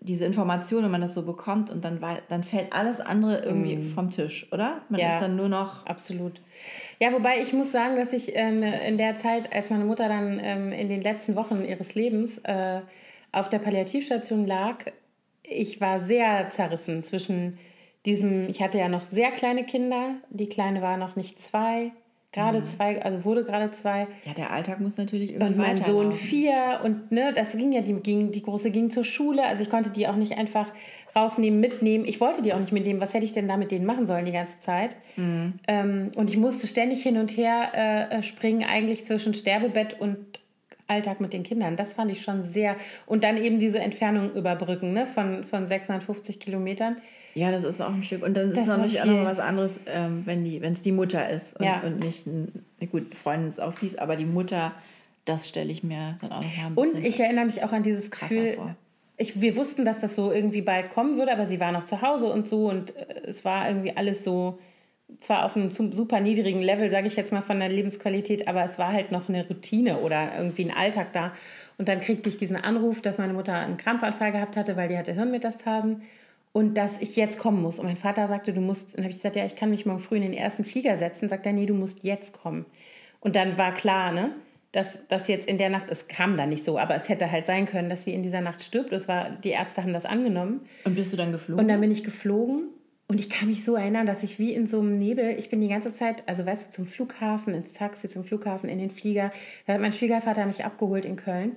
diese Information, wenn man das so bekommt und dann, dann fällt alles andere irgendwie mhm. vom Tisch, oder? Man ja, ist dann nur noch. Absolut. Ja, wobei ich muss sagen, dass ich in, in der Zeit, als meine Mutter dann ähm, in den letzten Wochen ihres Lebens äh, auf der Palliativstation lag, ich war sehr zerrissen zwischen diesem, ich hatte ja noch sehr kleine Kinder, die Kleine war noch nicht zwei, gerade mhm. zwei, also wurde gerade zwei. Ja, der Alltag muss natürlich irgendwie Und mein Sohn vier und ne, das ging ja, die, ging, die Große ging zur Schule, also ich konnte die auch nicht einfach rausnehmen, mitnehmen. Ich wollte die auch nicht mitnehmen, was hätte ich denn da mit denen machen sollen die ganze Zeit? Mhm. Ähm, und ich musste ständig hin und her äh, äh springen, eigentlich zwischen Sterbebett und Alltag mit den Kindern. Das fand ich schon sehr. Und dann eben diese Entfernung überbrücken ne? von, von 650 Kilometern. Ja, das ist auch ein Stück. Und dann ist es natürlich auch noch was anderes, ähm, wenn es die Mutter ist und, ja. und nicht, ein, gut, Freundin ist auch fies, aber die Mutter, das stelle ich mir dann auch noch mal ein bisschen Und ich erinnere mich auch an dieses Gefühl, ich, wir wussten, dass das so irgendwie bald kommen würde, aber sie war noch zu Hause und so und äh, es war irgendwie alles so zwar auf einem super niedrigen Level, sage ich jetzt mal von der Lebensqualität, aber es war halt noch eine Routine oder irgendwie ein Alltag da. Und dann kriegte ich diesen Anruf, dass meine Mutter einen Krampfanfall gehabt hatte, weil die hatte Hirnmetastasen und dass ich jetzt kommen muss. Und mein Vater sagte, du musst, dann habe ich gesagt, ja, ich kann mich morgen früh in den ersten Flieger setzen. Sagt er, nee, du musst jetzt kommen. Und dann war klar, ne, dass das jetzt in der Nacht, es kam dann nicht so, aber es hätte halt sein können, dass sie in dieser Nacht stirbt. Das war, die Ärzte haben das angenommen. Und bist du dann geflogen? Und dann bin ich geflogen und ich kann mich so erinnern, dass ich wie in so einem Nebel, ich bin die ganze Zeit, also weißt du, zum Flughafen, ins Taxi, zum Flughafen, in den Flieger. Da hat mein Schwiegervater mich abgeholt in Köln.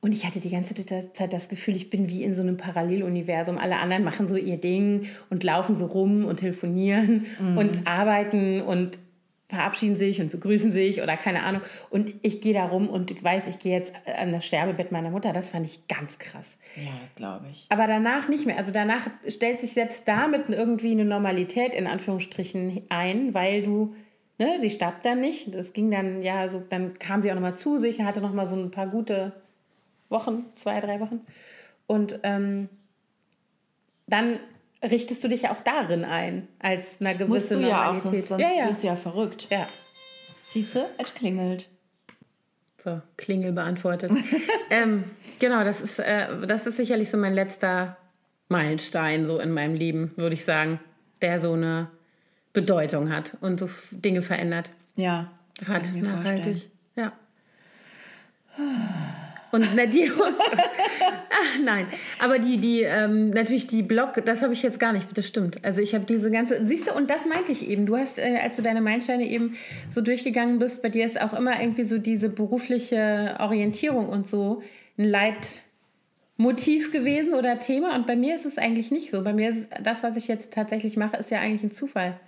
Und ich hatte die ganze Zeit das Gefühl, ich bin wie in so einem Paralleluniversum. Alle anderen machen so ihr Ding und laufen so rum und telefonieren mhm. und arbeiten und verabschieden sich und begrüßen sich oder keine Ahnung. Und ich gehe da rum und ich weiß, ich gehe jetzt an das Sterbebett meiner Mutter. Das fand ich ganz krass. Ja, das glaube ich. Aber danach nicht mehr. Also danach stellt sich selbst damit irgendwie eine Normalität in Anführungsstrichen ein, weil du, ne, sie starb dann nicht. Das ging dann, ja, so, dann kam sie auch nochmal zu sich, hatte nochmal so ein paar gute Wochen, zwei, drei Wochen. Und ähm, dann richtest du dich ja auch darin ein, als eine gewisse Musst du Normalität. Ja, auch, sonst, sonst ja, ja. bist du ja verrückt. Ja. Siehst du, es klingelt. So, Klingel beantwortet. (laughs) ähm, genau, das ist, äh, das ist sicherlich so mein letzter Meilenstein so in meinem Leben, würde ich sagen, der so eine Bedeutung hat und so Dinge verändert. Ja, das hat nachhaltig. Vorstellen. Ja. Und die, ach, (laughs) nein, aber die, die, ähm, natürlich die Blog, das habe ich jetzt gar nicht, das stimmt. Also ich habe diese ganze, siehst du, und das meinte ich eben. Du hast, äh, als du deine Meilensteine eben so durchgegangen bist, bei dir ist auch immer irgendwie so diese berufliche Orientierung und so ein Leitmotiv gewesen oder Thema. Und bei mir ist es eigentlich nicht so. Bei mir ist das, was ich jetzt tatsächlich mache, ist ja eigentlich ein Zufall.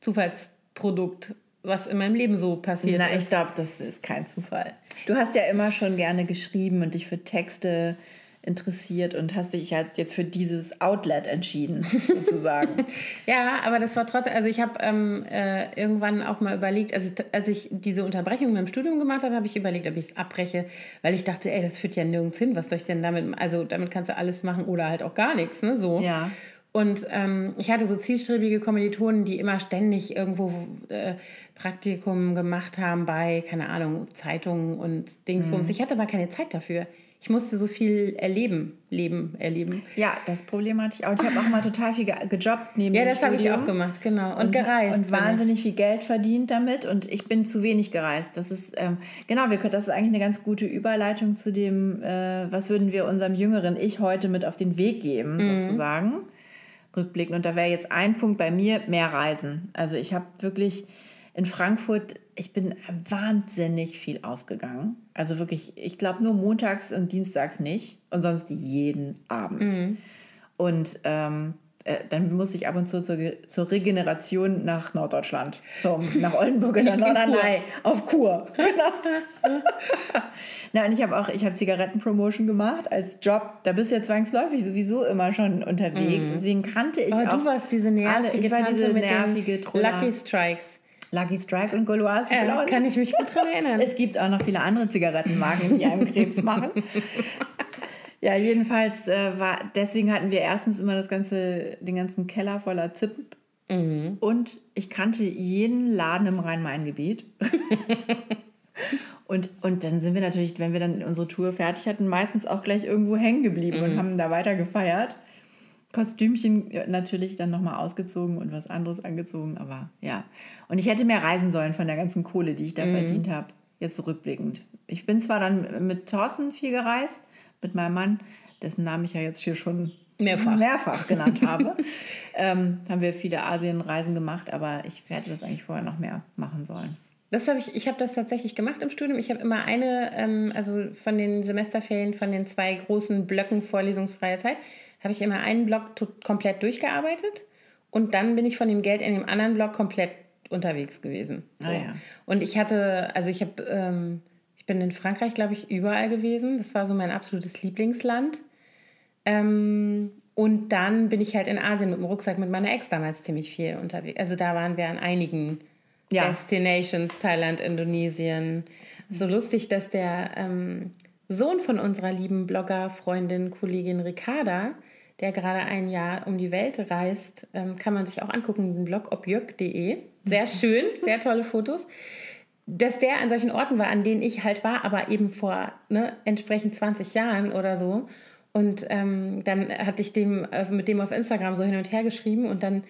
Zufallsprodukt was in meinem Leben so passiert Na, ist. Na, ich glaube, das ist kein Zufall. Du hast ja immer schon gerne geschrieben und dich für Texte interessiert und hast dich halt jetzt für dieses Outlet entschieden, sozusagen. (laughs) ja, aber das war trotzdem, also ich habe ähm, äh, irgendwann auch mal überlegt, also als ich diese Unterbrechung in meinem Studium gemacht habe, habe ich überlegt, ob ich es abbreche, weil ich dachte, ey, das führt ja nirgends hin, was soll ich denn damit, also damit kannst du alles machen oder halt auch gar nichts, ne, so. Ja. Und ähm, ich hatte so zielstrebige Kommilitonen, die immer ständig irgendwo äh, Praktikum gemacht haben bei, keine Ahnung, Zeitungen und Dingsbums. Mhm. Ich hatte aber keine Zeit dafür. Ich musste so viel erleben, leben, erleben. Ja, das Problem hatte ich auch. Ich habe auch mal total viel ge gejobbt neben Ja, das habe ich auch gemacht, genau. Und, und gereist. Und wahnsinnig ich. viel Geld verdient damit. Und ich bin zu wenig gereist. Das ist, ähm, genau, wir, das ist eigentlich eine ganz gute Überleitung zu dem, äh, was würden wir unserem jüngeren Ich heute mit auf den Weg geben, mhm. sozusagen rückblickend. Und da wäre jetzt ein Punkt bei mir, mehr Reisen. Also ich habe wirklich in Frankfurt, ich bin wahnsinnig viel ausgegangen. Also wirklich, ich glaube nur montags und dienstags nicht und sonst jeden Abend. Mhm. Und ähm, äh, dann muss ich ab und zu zur, zur Regeneration nach Norddeutschland, zum, nach Oldenburg in der Norderney, auf Kur. Genau. (laughs) Na, und ich habe auch, ich habe Zigarettenpromotion gemacht als Job. Da bist du ja zwangsläufig sowieso immer schon unterwegs. Mhm. Deswegen kannte ich Aber auch. du warst diese nervige alle, ich war diese mit nervige. Lucky Strikes. Lucky Strike und Gauloise Ja, Blond. kann ich mich gut dran erinnern. (laughs) Es gibt auch noch viele andere Zigarettenmarken, die einem Krebs machen. (laughs) Ja, jedenfalls äh, war, deswegen hatten wir erstens immer das ganze, den ganzen Keller voller Zippen. Mhm. Und ich kannte jeden Laden im Rhein-Main-Gebiet. (laughs) und, und dann sind wir natürlich, wenn wir dann unsere Tour fertig hatten, meistens auch gleich irgendwo hängen geblieben Mhm. und haben da weiter gefeiert. Kostümchen ja, natürlich dann nochmal ausgezogen und was anderes angezogen, aber ja. Und ich hätte mehr reisen sollen von der ganzen Kohle, die ich Mhm. da verdient habe, jetzt zurückblickend. Ich bin zwar dann mit Thorsten viel gereist, mit meinem Mann, dessen Namen ich ja jetzt hier schon Mehrfach. mehrfach genannt (laughs) habe. ähm, haben wir viele Asienreisen gemacht, aber ich hätte das eigentlich vorher noch mehr machen sollen. Das habe ich, ich habe das tatsächlich gemacht im Studium. Ich habe immer eine, ähm, also von den Semesterferien, von den zwei großen Blöcken vorlesungsfreie Zeit, habe ich immer einen Block komplett durchgearbeitet und dann bin ich von dem Geld in dem anderen Block komplett unterwegs gewesen. So. Ah, ja. Und ich hatte, also ich habe, ähm, ich bin in Frankreich, glaube ich, überall gewesen. Das war so mein absolutes Lieblingsland. Ähm, und dann bin ich halt in Asien mit dem Rucksack mit meiner Ex damals ziemlich viel unterwegs. Also da waren wir an einigen Ja. Destinations, Thailand, Indonesien. So lustig, dass der ähm, Sohn von unserer lieben Blogger, Freundin, Kollegin Ricarda, der gerade ein Jahr um die Welt reist, ähm, kann man sich auch angucken, den Blog objök.de. Sehr (laughs) schön, sehr tolle Fotos. Dass der an solchen Orten war, an denen ich halt war, aber eben vor ne, entsprechend 20 Jahren oder so. Und ähm, dann hatte ich dem, äh, mit dem auf Instagram so hin und her geschrieben und dann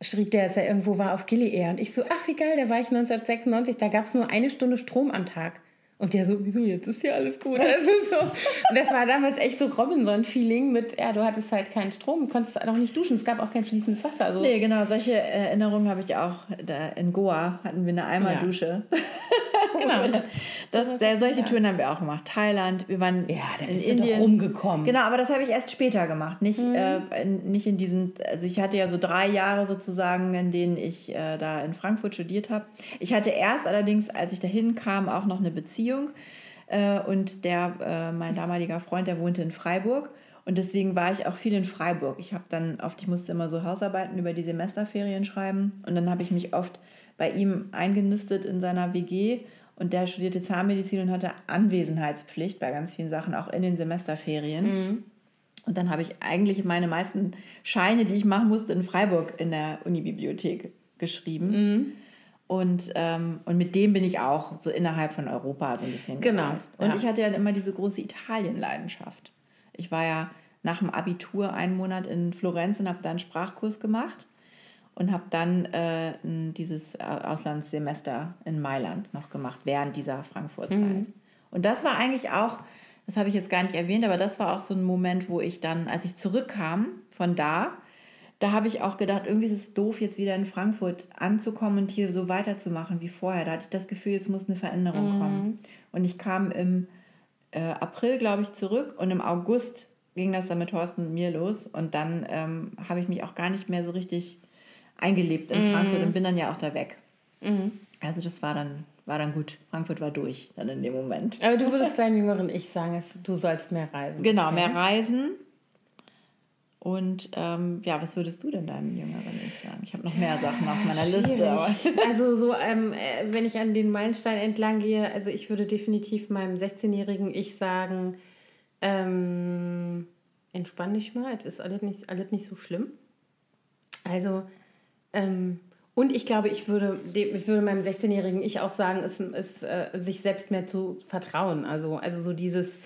schrieb der, dass er irgendwo war auf Gili Air. Und ich so, ach wie geil, da war ich 1996, da gab es nur eine Stunde Strom am Tag. Und der so, wieso, jetzt ist ja alles gut. Also so. Und das war damals echt so Robinson-Feeling mit, ja, du hattest halt keinen Strom, konntest auch nicht duschen, es gab auch kein fließendes Wasser. Also, Nee, genau, solche Erinnerungen habe ich auch. Da in Goa hatten wir eine Eimerdusche. (laughs) genau. Das, der, solche Touren haben wir auch gemacht. Thailand, wir waren Ja, da in bist du Indien. rumgekommen. Genau, aber das habe ich erst später gemacht. Nicht, Mhm. äh, in, nicht in diesen, also ich hatte ja so drei Jahre sozusagen, in denen ich äh, da in Frankfurt studiert habe. Ich hatte erst allerdings, als ich dahin kam, auch noch eine Beziehung. Äh, und der, äh, mein damaliger Freund, der wohnte in Freiburg. Und deswegen war ich auch viel in Freiburg. Ich habe dann oft, ich musste immer so Hausarbeiten über die Semesterferien schreiben. Und dann habe ich mich oft bei ihm eingenistet in seiner WG. Und der studierte Zahnmedizin und hatte Anwesenheitspflicht bei ganz vielen Sachen, auch in den Semesterferien. Und dann habe ich eigentlich meine meisten Scheine, die ich machen musste, in Freiburg in der Unibibliothek geschrieben. Und, ähm, und mit dem bin ich auch so innerhalb von Europa so ein bisschen Genau, gereist. Und ja. ich hatte ja immer diese große Italien-Leidenschaft. Ich war ja nach dem Abitur einen Monat in Florenz und habe da einen Sprachkurs gemacht und habe dann äh, dieses äh, Auslandssemester in Mailand noch gemacht, während dieser Frankfurt-Zeit. Und das war eigentlich auch, das habe ich jetzt gar nicht erwähnt, aber das war auch so ein Moment, wo ich dann, als ich zurückkam von da, da habe ich auch gedacht, irgendwie ist es doof, jetzt wieder in Frankfurt anzukommen und hier so weiterzumachen wie vorher. Da hatte ich das Gefühl, jetzt muss eine Veränderung kommen. Und ich kam im äh, April, glaube ich, zurück und im August ging das dann mit Thorsten und mir los. Und dann ähm, habe ich mich auch gar nicht mehr so richtig eingelebt in Frankfurt und bin dann ja auch da weg. Also das war dann, war dann gut. Frankfurt war durch dann in dem Moment. Aber du würdest deinem jüngeren Ich sagen, es- du sollst mehr reisen. Genau, mehr Reisen. Und ähm, ja, was würdest du denn deinem jüngeren Ich sagen? Ich habe noch mehr Sachen auf meiner Liste. (laughs) Also so, ähm, äh, wenn ich an den Meilenstein entlang gehe, also ich würde definitiv meinem 16-jährigen Ich sagen, ähm, entspann dich mal, es ist alles nicht, alles nicht so schlimm. Also, ähm, und ich glaube, ich würde, dem, ich würde meinem 16-jährigen Ich auch sagen, ist, ist äh, sich selbst mehr zu vertrauen. Also, also so dieses,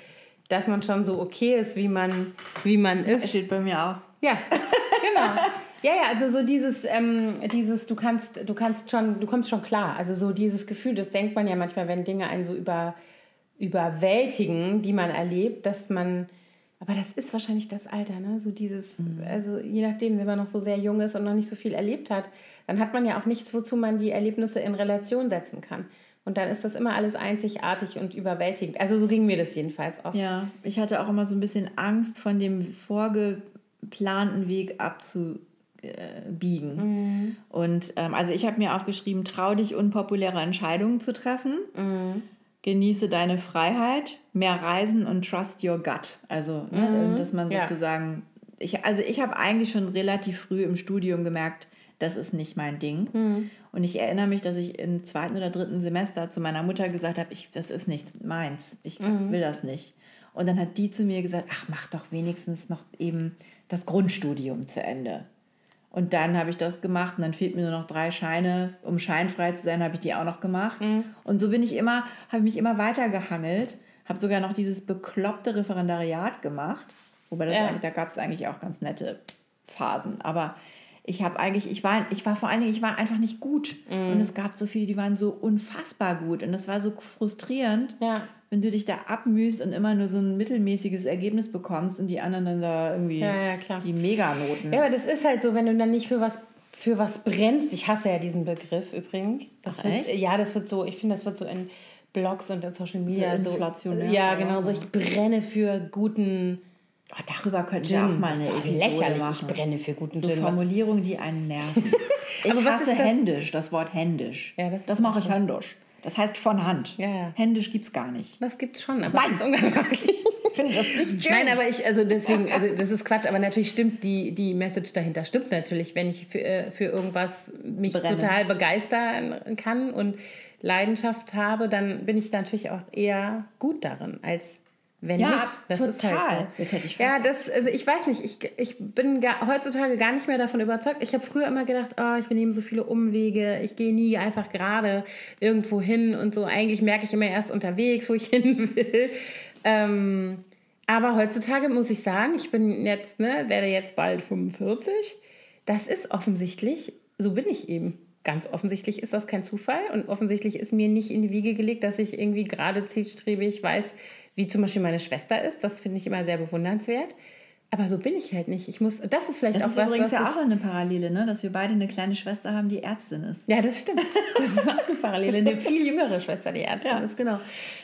dass man schon so okay ist, wie man, wie man ist. steht bei mir auch. Ja, genau. Ja, ja, also so dieses, ähm, dieses, du kannst, du kannst schon, du kommst schon klar. Also so dieses Gefühl, das denkt man ja manchmal, wenn Dinge einen so über, überwältigen, die man erlebt, dass man, aber das ist wahrscheinlich das Alter, ne? So dieses, also je nachdem, wenn man noch so sehr jung ist und noch nicht so viel erlebt hat, dann hat man ja auch nichts, wozu man die Erlebnisse in Relation setzen kann. Und dann ist das immer alles einzigartig und überwältigend. Also so ging mir das jedenfalls oft. Ja, ich hatte auch immer so ein bisschen Angst von dem geplanten Weg abzubiegen. Mhm. Und ähm, also ich habe mir aufgeschrieben, trau dich unpopuläre Entscheidungen zu treffen. Mhm. Genieße deine Freiheit, mehr reisen und trust your gut. Also, ne, mhm. dass man sozusagen, ja. ich, also ich habe eigentlich schon relativ früh im Studium gemerkt, das ist nicht mein Ding. Mhm. Und ich erinnere mich, dass ich im zweiten oder dritten Semester zu meiner Mutter gesagt habe, ich, das ist nicht meins, ich mhm. will das nicht. Und dann hat die zu mir gesagt, ach, mach doch wenigstens noch eben das Grundstudium zu Ende. Und dann habe ich das gemacht und dann fehlt mir nur noch drei Scheine, um scheinfrei zu sein, habe ich die auch noch gemacht. Mhm. Und so bin ich immer, habe mich immer weiter gehangelt, habe sogar noch dieses bekloppte Referendariat gemacht. Wobei ja. da gab es eigentlich auch ganz nette Phasen. Aber ich habe eigentlich, ich war, ich war vor allen Dingen, ich war einfach nicht gut. Mm. Und es gab so viele, die waren so unfassbar gut. Und das war so frustrierend, ja. wenn du dich da abmühst und immer nur so ein mittelmäßiges Ergebnis bekommst und die anderen dann da irgendwie ja, ja, die Meganoten. Ja, aber das ist halt so, wenn du dann nicht für was für was brennst. Ich hasse ja diesen Begriff übrigens. Das Ach, wird, ja, das wird so, ich finde, das wird so in Blogs und in Social Media so. Inflationär. Ja, genau, so ich brenne für guten Oh, darüber könnten wir auch mal eine Episode lächerlich. machen. Ich brenne für guten so Gin. Formulierungen, die einen nerven. (laughs) ich Aber hasse das? händisch, das Wort händisch. Ja, das das mache ich händisch. Das heißt von Hand. Ja, ja. Händisch gibt es gar nicht. Das gibt es schon, aber Nein. das ist umgangssprachlich. (laughs) ich finde das nicht schön. Nein, aber ich, also deswegen, also das ist Quatsch, aber natürlich stimmt die, die Message dahinter. Stimmt natürlich, wenn ich für, äh, für irgendwas mich Brenne. total begeistern kann und Leidenschaft habe, dann bin ich natürlich auch eher gut darin, als wenn ja, nicht, das total. ist halt so. Das hätte ich ja, das, also ich weiß nicht, ich, ich bin gar, heutzutage gar nicht mehr davon überzeugt. Ich habe früher immer gedacht, oh, ich nehme so viele Umwege, ich gehe nie einfach gerade irgendwo hin und so. Eigentlich merke ich immer erst unterwegs, wo ich (laughs) hin will. Ähm, aber heutzutage muss ich sagen, ich bin jetzt, ne, werde jetzt bald 45. Das ist offensichtlich, so bin ich eben. Ganz offensichtlich ist das kein Zufall und offensichtlich ist mir nicht in die Wiege gelegt, dass ich irgendwie gerade zielstrebig weiß, wie zum Beispiel meine Schwester ist. Das finde ich immer sehr bewundernswert. Aber so bin ich halt nicht. Ich muss, das ist vielleicht das auch ist was. Das ist übrigens ja auch eine Parallele, ne? dass wir beide eine kleine Schwester haben, die Ärztin ist. Ja, das stimmt. Das ist auch eine (laughs) Parallele. Eine viel jüngere Schwester, die Ärztin ja. ist, genau.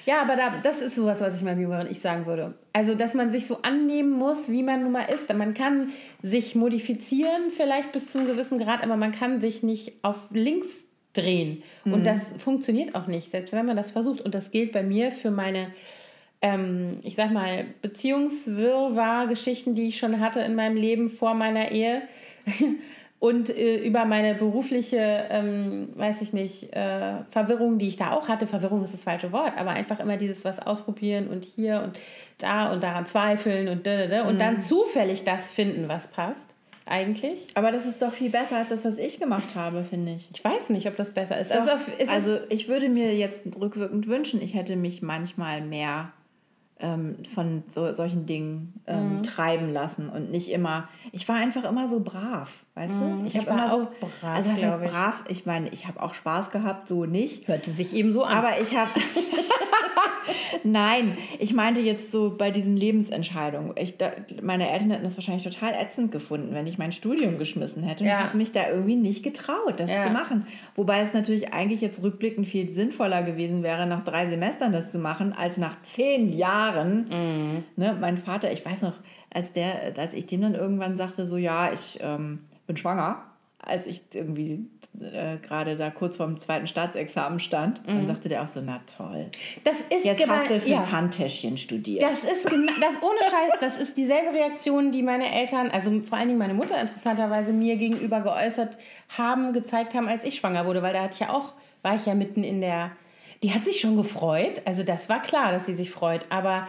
Ja, aber da, das ist sowas, was ich meinem jüngeren Ich sagen würde. Also, dass man sich so annehmen muss, wie man nun mal ist. Man kann sich modifizieren, vielleicht bis zu einem gewissen Grad, aber man kann sich nicht auf links drehen. Mhm. Und das funktioniert auch nicht, selbst wenn man das versucht. Und das gilt bei mir für meine ähm, ich sag mal, Beziehungswirrwarr-Geschichten, die ich schon hatte in meinem Leben vor meiner Ehe. (laughs) und äh, über meine berufliche, ähm, weiß ich nicht, äh, Verwirrung, die ich da auch hatte. Verwirrung ist das falsche Wort, aber einfach immer dieses was ausprobieren und hier und da und daran zweifeln und da, da, da, und mhm. dann zufällig das finden, was passt. Eigentlich. Aber das ist doch viel besser als das, was ich gemacht habe, finde ich. Ich weiß nicht, ob das besser ist. Doch, also, ist also ich würde mir jetzt rückwirkend wünschen, ich hätte mich manchmal mehr ähm, von so, solchen Dingen ähm, mhm. treiben lassen und nicht immer. Ich war einfach immer so brav, weißt mhm. du? Ich, ich habe immer so brav. Also was heißt brav? Ich meine, ich habe auch Spaß gehabt, so nicht. Hörte sich eben so an. Aber ich habe (laughs) Nein, ich meinte jetzt so bei diesen Lebensentscheidungen. Ich, da, meine Eltern hätten das wahrscheinlich total ätzend gefunden, wenn ich mein Studium geschmissen hätte. Und ja. ich habe mich da irgendwie nicht getraut, das ja. zu machen. Wobei es natürlich eigentlich jetzt rückblickend viel sinnvoller gewesen wäre, nach drei Semestern das zu machen, als nach zehn Jahren. Mhm. Ne, mein Vater, ich weiß noch, als, der, als ich dem dann irgendwann sagte, so ja, ich ähm, bin schwanger als ich irgendwie äh, gerade da kurz vorm zweiten Staatsexamen stand, mhm. dann sagte der auch so, na toll. Das ist Jetzt hast du fürs ja. Handtäschchen studiert. Das ist (laughs) das ohne Scheiß, das ist dieselbe Reaktion, die meine Eltern, also vor allen Dingen meine Mutter interessanterweise mir gegenüber geäußert haben, gezeigt haben, als ich schwanger wurde, weil da hatte ich ja auch, war ich ja mitten in der, die hat sich schon gefreut, also das war klar, dass sie sich freut, aber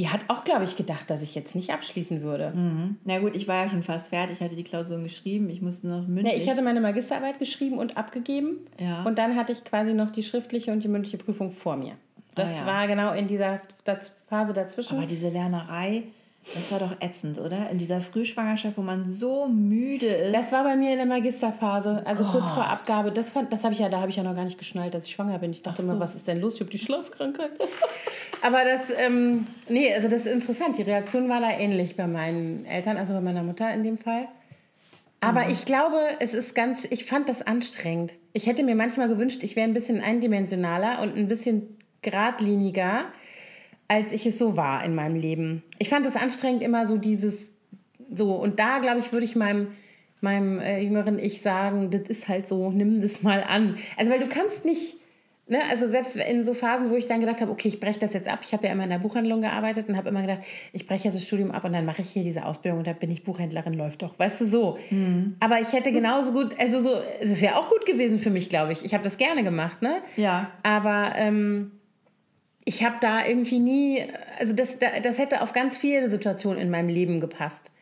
die hat auch, glaube ich, gedacht, dass ich jetzt nicht abschließen würde. Mhm. Na gut, ich war ja schon fast fertig, hatte die Klausuren geschrieben, ich musste noch mündlich. Nee, ich hatte meine Magisterarbeit geschrieben und abgegeben. Ja. Und dann hatte ich quasi noch die schriftliche und die mündliche Prüfung vor mir. Das ah, ja. war genau in dieser Phase dazwischen. Aber diese Lernerei, das war doch ätzend, oder? In dieser Frühschwangerschaft, wo man so müde ist. Das war bei mir in der Magisterphase, also oh. kurz vor Abgabe. Das, das habe ich ja, da habe ich ja noch gar nicht geschnallt, dass ich schwanger bin. Ich dachte so. immer, was ist denn los? Ich habe die Schlafkrankheit. (laughs) Aber das, ähm, nee, also das ist interessant. Die Reaktion war da ähnlich bei meinen Eltern, also bei meiner Mutter in dem Fall. Aber mhm. ich glaube, es ist ganz, ich fand das anstrengend. Ich hätte mir manchmal gewünscht, ich wäre ein bisschen eindimensionaler und ein bisschen geradliniger als ich es so war in meinem Leben. Ich fand es anstrengend, immer so dieses So, und da, glaube ich, würde ich meinem, meinem äh, jüngeren Ich sagen, das ist halt so, nimm das mal an. Also, weil du kannst nicht Ne, also selbst in so Phasen, wo ich dann gedacht habe, okay, ich breche das jetzt ab. Ich habe ja immer in der Buchhandlung gearbeitet und habe immer gedacht, ich breche jetzt das Studium ab und dann mache ich hier diese Ausbildung und dann bin ich Buchhändlerin, läuft doch, weißt du so. Mhm. Aber ich hätte genauso gut, also so, es wäre auch gut gewesen für mich, glaube ich. Ich habe das gerne gemacht, ne? Ja. Aber ähm, ich habe da irgendwie nie, also das, das hätte auf ganz viele Situationen in meinem Leben gepasst.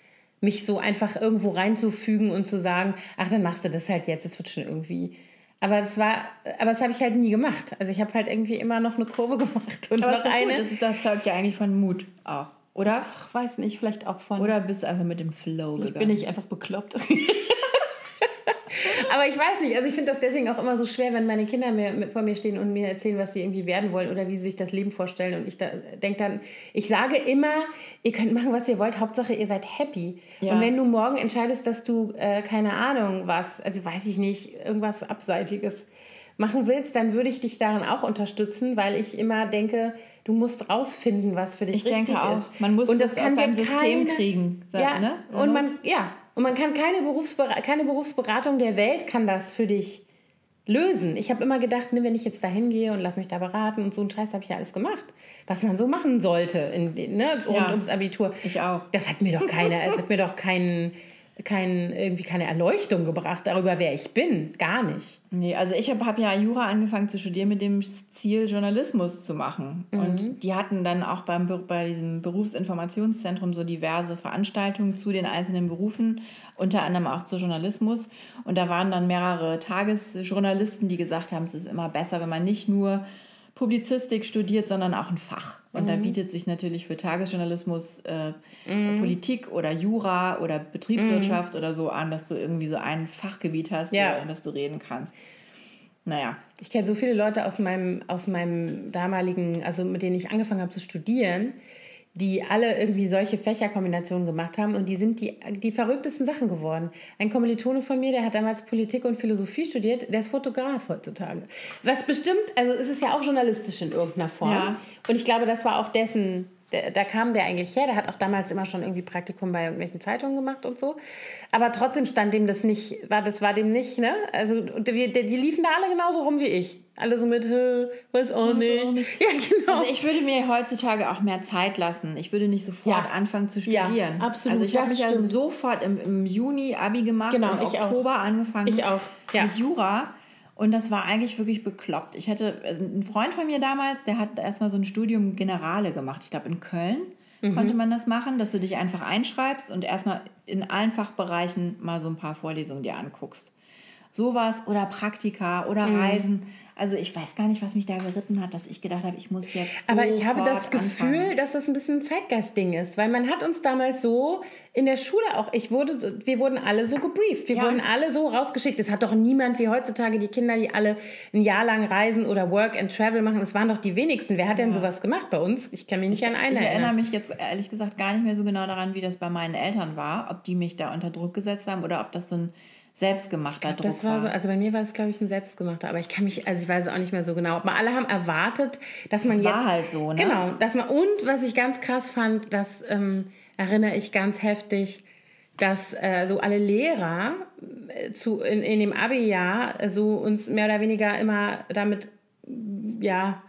Mich so einfach irgendwo reinzufügen und zu sagen, ach, dann machst du das halt jetzt, es wird schon irgendwie aber das war, aber das habe ich halt nie gemacht. Also ich habe halt irgendwie immer noch eine Kurve (laughs) gemacht und aber noch ist eine. Gut. Das, das zeugt ja eigentlich von Mut auch, oder? Ach, weiß nicht, vielleicht auch von. Oder bist du einfach mit dem Flow gegangen? Ich bin ich einfach bekloppt. (laughs) (laughs) (laughs) Aber ich weiß nicht, also ich finde das deswegen auch immer so schwer, wenn meine Kinder mir, vor mir stehen und mir erzählen, was sie irgendwie werden wollen oder wie sie sich das Leben vorstellen. Und ich da denke dann, ich sage immer, ihr könnt machen, was ihr wollt, Hauptsache ihr seid happy. Ja. Und wenn du morgen entscheidest, dass du, äh, keine Ahnung, was, also weiß ich nicht, irgendwas Abseitiges machen willst, dann würde ich dich darin auch unterstützen, weil ich immer denke, du musst rausfinden, was für dich ich richtig denke auch. ist. Man muss und das, das kann aus seinem System kriegen. Ja, ne? und man, ja, und man kann keine, Berufsber keine Berufsberatung der Welt kann das für dich lösen. Ich habe immer gedacht, ne, wenn ich jetzt da hingehe und lass mich da beraten und so einen Scheiß habe ich ja alles gemacht, was man so machen sollte in, ne, rund ja, ums Abitur. Ich auch. Das hat mir doch keiner, es hat mir doch keinen kein, irgendwie keine Erleuchtung gebracht darüber, wer ich bin. Gar nicht. Nee, also ich habe hab ja Jura angefangen zu studieren mit dem Ziel, Journalismus zu machen. Mhm. Und die hatten dann auch beim, bei diesem Berufsinformationszentrum so diverse Veranstaltungen zu den einzelnen Berufen, unter anderem auch zu Journalismus. Und da waren dann mehrere Tagesjournalisten, die gesagt haben, es ist immer besser, wenn man nicht nur Publizistik studiert, sondern auch ein Fach. Und mhm. da bietet sich natürlich für Tagesjournalismus äh, mhm. Politik oder Jura oder Betriebswirtschaft mhm. oder so an, dass du irgendwie so ein Fachgebiet hast, ja. über das du reden kannst. Naja. Ich kenne so viele Leute aus meinem, aus meinem damaligen, also mit denen ich angefangen habe zu studieren, die alle irgendwie solche Fächerkombinationen gemacht haben und die sind die, die verrücktesten Sachen geworden. Ein Kommilitone von mir, der hat damals Politik und Philosophie studiert, der ist Fotograf heutzutage. Was bestimmt, also es ist ja auch journalistisch in irgendeiner Form. Ja. Und ich glaube, das war auch dessen der, da kam der eigentlich her. Der hat auch damals immer schon irgendwie Praktikum bei irgendwelchen Zeitungen gemacht und so. Aber trotzdem stand dem das nicht, war das war dem nicht, ne? Also die, die liefen da alle genauso rum wie ich. Alle so mit, weiß auch nicht. auch nicht. (laughs) Ja, genau. Also ich würde mir heutzutage auch mehr Zeit lassen. Ich würde nicht sofort ja. anfangen zu studieren. Ja, absolut. Also ich habe mich ja sofort im, im Juni Abi gemacht, genau, im Oktober auch. angefangen ich auch. Ja. mit Jura. Und das war eigentlich wirklich bekloppt. Ich hätte, also ein Freund von mir damals, der hat erstmal so ein Studium Generale gemacht. Ich glaube, in Köln mhm. konnte man das machen, dass du dich einfach einschreibst und erstmal in allen Fachbereichen mal so ein paar Vorlesungen dir anguckst. Sowas oder Praktika oder mhm. Also ich weiß gar nicht, was mich da geritten hat, dass ich gedacht habe, ich muss jetzt. Aber ich habe das Gefühl, anfangen. dass das ein bisschen ein Zeitgeistding ist, weil man hat uns damals so in der Schule auch, ich wurde, wir wurden alle so gebrieft, wir ja. wurden alle so rausgeschickt. Es hat doch niemand wie heutzutage die Kinder, die alle ein Jahr lang reisen oder Work and Travel machen. Das waren doch die wenigsten. Wer hat denn sowas gemacht bei uns? Ich kann mich nicht ich, an einen erinnern. Ich erinnere mich jetzt ehrlich gesagt gar nicht mehr so genau daran, wie das bei meinen Eltern war, ob die mich da unter Druck gesetzt haben oder ob das so ein selbstgemachter Druck das war. So, also bei mir war es, glaube ich, ein selbstgemachter, aber ich kann mich, also ich weiß auch nicht mehr so genau. Aber alle haben erwartet, dass man das jetzt. war halt so, ne? Genau, dass man, und was ich ganz krass fand, das ähm, erinnere ich ganz heftig, dass äh, so alle Lehrer äh, zu, in, in dem Abi-Jahr äh, so uns mehr oder weniger immer damit, ja,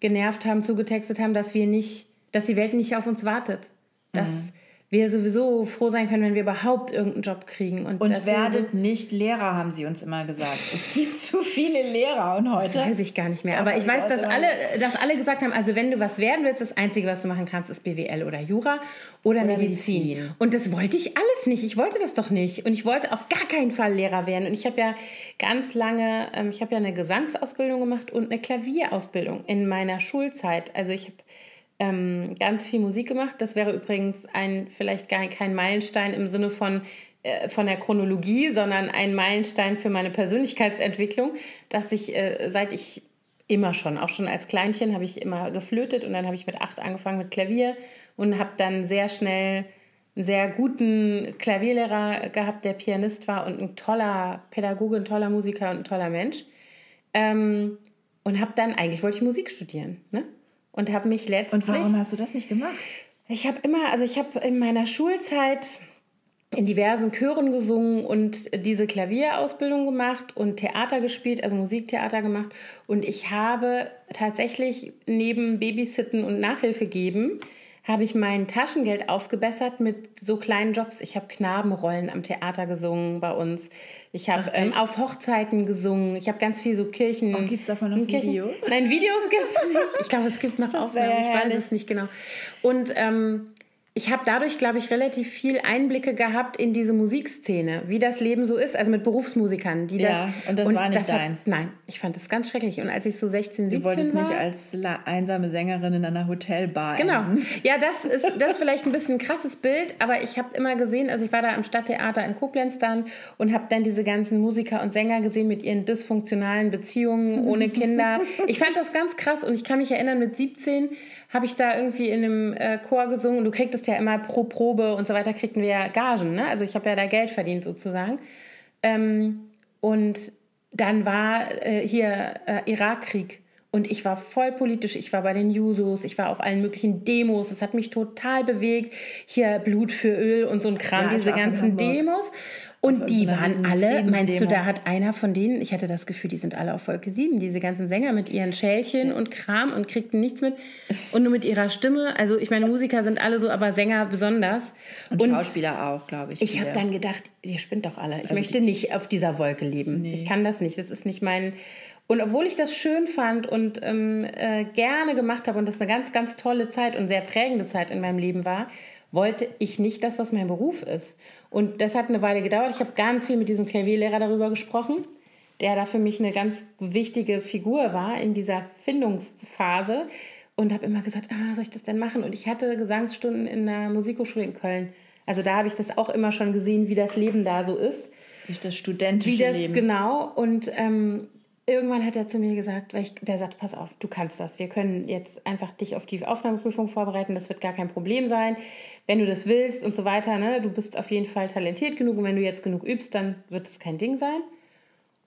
genervt haben, zugetextet haben, dass wir nicht, dass die Welt nicht auf uns wartet. Dass, mhm wir sowieso froh sein können, wenn wir überhaupt irgendeinen Job kriegen. Und, und werdet nicht Lehrer, haben sie uns immer gesagt. Es gibt zu viele Lehrer und heute. Das weiß ich gar nicht mehr. Aber ich weiß, dass alle, dass alle gesagt haben, also wenn du was werden willst, das Einzige, was du machen kannst, ist BWL oder Jura oder, oder Medizin. Medizin. Und das wollte ich alles nicht. Ich wollte das doch nicht. Und ich wollte auf gar keinen Fall Lehrer werden. Und ich habe ja ganz lange, ähm, ich habe ja eine Gesangsausbildung gemacht und eine Klavierausbildung in meiner Schulzeit. Also ich habe ähm, ganz viel Musik gemacht. Das wäre übrigens ein vielleicht gar kein Meilenstein im Sinne von äh, von der Chronologie, sondern ein Meilenstein für meine Persönlichkeitsentwicklung, dass ich äh, seit ich immer schon, auch schon als Kleinchen, habe ich immer geflötet und dann habe ich mit acht angefangen mit Klavier und habe dann sehr schnell einen sehr guten Klavierlehrer gehabt, der Pianist war und ein toller Pädagoge, ein toller Musiker und ein toller Mensch. Ähm, und habe dann, eigentlich wollte ich Musik studieren. Ne? Und habe mich letztlich. Und warum hast du das nicht gemacht? Ich habe immer, also ich habe in meiner Schulzeit in diversen Chören gesungen und diese Klavierausbildung gemacht und Theater gespielt, also Musiktheater gemacht. Und ich habe tatsächlich neben Babysitten und Nachhilfe geben, habe ich mein Taschengeld aufgebessert mit so kleinen Jobs. Ich habe Knabenrollen am Theater gesungen bei uns. Ich habe ähm, auf Hochzeiten gesungen. Ich habe ganz viel so Kirchen. Oh, gibt es davon noch Kirchen, Videos? Nein, Videos gibt es nicht. (laughs) Ich glaube, es gibt noch Aufnahmen. ja Ich weiß es nicht genau. Und ähm, ich habe dadurch, glaube ich, relativ viel Einblicke gehabt in diese Musikszene, wie das Leben so ist, also mit Berufsmusikern, die Ja, das. und das war nicht hat, deins. Nein, ich fand das ganz schrecklich. Und als ich so 16, 17 Du wolltest war, nicht als einsame Sängerin in einer Hotelbar Genau. enden. Ja, das ist, das ist vielleicht ein bisschen ein krasses Bild, aber ich habe immer gesehen, also ich war da am Stadttheater in Koblenz dann und habe dann diese ganzen Musiker und Sänger gesehen mit ihren dysfunktionalen Beziehungen ohne Kinder. Ich fand das ganz krass und ich kann mich erinnern, mit 17 habe ich da irgendwie in einem äh, Chor gesungen und du kriegtest ja immer pro Probe und so weiter, kriegten wir ja Gagen, ne? Also ich habe ja da Geld verdient sozusagen. Ähm, und dann war äh, hier äh, Irakkrieg. Und ich war voll politisch. Ich war bei den Jusos, ich war auf allen möglichen Demos. Es hat mich total bewegt. Hier Blut für Öl und so ein Kram, Ja, diese ganzen. Demos. Und die waren alle, meinst du, da hat einer von denen, ich hatte das Gefühl, die sind alle auf Wolke 7, diese ganzen Sänger mit ihren Schälchen und Kram und kriegten nichts mit. Und nur mit ihrer Stimme. Also ich meine, Musiker sind alle so, aber Sänger besonders. Und, Schauspieler auch, glaube ich. Ich habe dann gedacht, ihr spinnt doch alle. Ich Also möchte die- nicht auf dieser Wolke leben. Ich kann das nicht. Das ist nicht mein. Und obwohl ich das schön fand und ähm, äh, gerne gemacht habe und das eine ganz, ganz tolle Zeit und sehr prägende Zeit in meinem Leben war, wollte ich nicht, dass das mein Beruf ist. Und das hat eine Weile gedauert. Ich habe ganz viel mit diesem Klavierlehrer darüber gesprochen, der da für mich eine ganz wichtige Figur war in dieser Findungsphase. Und habe immer gesagt, ah, soll ich das denn machen? Und ich hatte Gesangsstunden in der Musikhochschule in Köln. Also da habe ich das auch immer schon gesehen, wie das Leben da so ist. Durch das studentische Wie das Leben. genau. Und ähm, irgendwann hat er zu mir gesagt, weil ich, der sagt, pass auf, du kannst das. Wir können jetzt einfach dich auf die Aufnahmeprüfung vorbereiten. Das wird gar kein Problem sein. Wenn du das willst und so weiter, ne, du bist auf jeden Fall talentiert genug. Und wenn du jetzt genug übst, dann wird es kein Ding sein.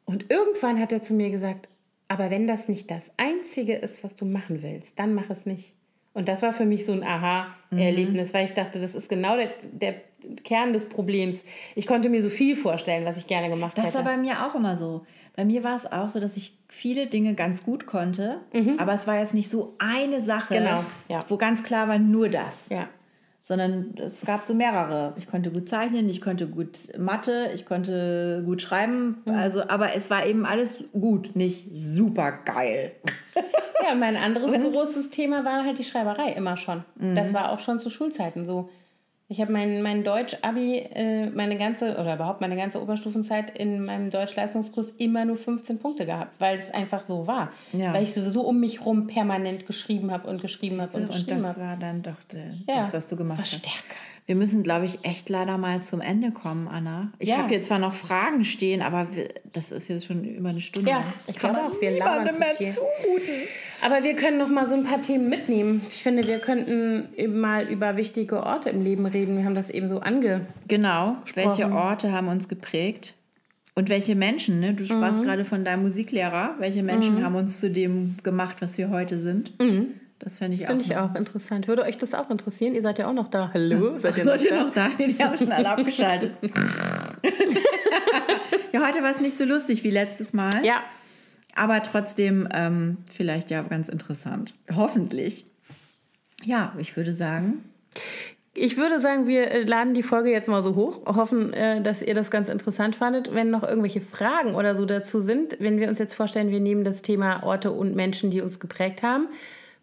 Und irgendwann hat er zu mir gesagt, aber wenn das nicht das Einzige ist, was du machen willst, dann mach es nicht. Und das war für mich so ein Aha-Erlebnis, weil ich dachte, das ist genau der, der Kern des Problems. Ich konnte mir so viel vorstellen, was ich gerne gemacht Das hätte. war bei mir auch immer so. Bei mir war es auch so, dass ich viele Dinge ganz gut konnte, aber es war jetzt nicht so eine Sache, Mhm. Genau, ja. wo ganz klar war, nur das. ja. Sondern es gab so mehrere. Ich konnte gut zeichnen, ich konnte gut Mathe, ich konnte gut schreiben. Mhm. Also, aber es war eben alles gut, nicht super geil. Ja, mein anderes (laughs) großes Thema war halt die Schreiberei immer schon. Das war auch schon zu Schulzeiten so. Ich habe mein, mein Deutsch-Abi, äh, meine ganze, oder überhaupt meine ganze Oberstufenzeit in meinem Deutsch-Leistungskurs immer nur 15 Punkte gehabt, weil es einfach so war. Ja. Weil ich sowieso um mich rum permanent geschrieben habe und geschrieben habe und Und geschrieben das habe. war dann doch der, Ja, das, was du gemacht das war hast. stärker. Wir müssen, glaube ich, echt leider mal zum Ende kommen, Anna. Ich Ja. habe hier zwar noch Fragen stehen, aber wir, das ist jetzt schon über eine Stunde. Ja, ich glaube auch, wir niemandem zu mehr viel. zumuten. Aber wir können noch mal so ein paar Themen mitnehmen. Ich finde, wir könnten eben mal über wichtige Orte im Leben reden. Wir haben das eben so ange... Genau. Welche. Orte haben uns geprägt? Und welche Menschen, ne? Du sprachst Mhm. gerade von deinem Musiklehrer. Welche Menschen haben uns zu dem gemacht, was wir heute sind? Das fände ich auch. Mhm. Finde ich auch interessant. Würde euch das auch interessieren? Ihr seid ja auch noch da. Hallo? Seid Ach, ihr seid noch ihr da? noch da? (laughs) Nee, die haben schon alle abgeschaltet. (laughs) ja, heute war es nicht so lustig wie letztes Mal. Ja. Aber trotzdem ähm, vielleicht ja ganz interessant. Hoffentlich. Ja, ich würde sagen, Ich würde sagen, wir äh, laden die Folge jetzt mal so hoch, hoffen, äh, dass ihr das ganz interessant fandet. Wenn noch irgendwelche Fragen oder so dazu sind, wenn wir uns jetzt vorstellen, wir nehmen das Thema Orte und Menschen, die uns geprägt haben,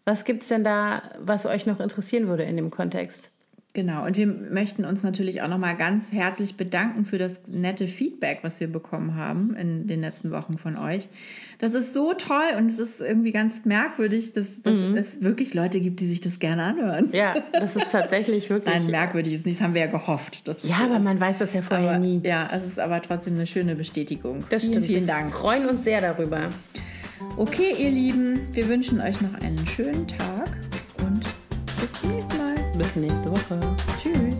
was gibt es denn da, was euch noch interessieren würde in dem Kontext? Genau, und wir möchten uns natürlich auch nochmal ganz herzlich bedanken für das nette Feedback, was wir bekommen haben in den letzten Wochen von euch. Das ist so toll und es ist irgendwie ganz merkwürdig, dass, dass es wirklich Leute gibt, die sich das gerne anhören. Ja, das ist tatsächlich (laughs) wirklich. Nein, merkwürdig ist nicht, das haben wir ja gehofft. ja, so aber ist. man weiß das ja vorher aber, nie. Ja, es ist aber trotzdem eine schöne Bestätigung. Das vielen, stimmt. vielen Wir Dank. freuen uns sehr darüber. Okay, ihr Lieben, wir wünschen euch noch einen schönen Tag und bis zum nächsten Mal. Bis nächste Woche. Tschüss.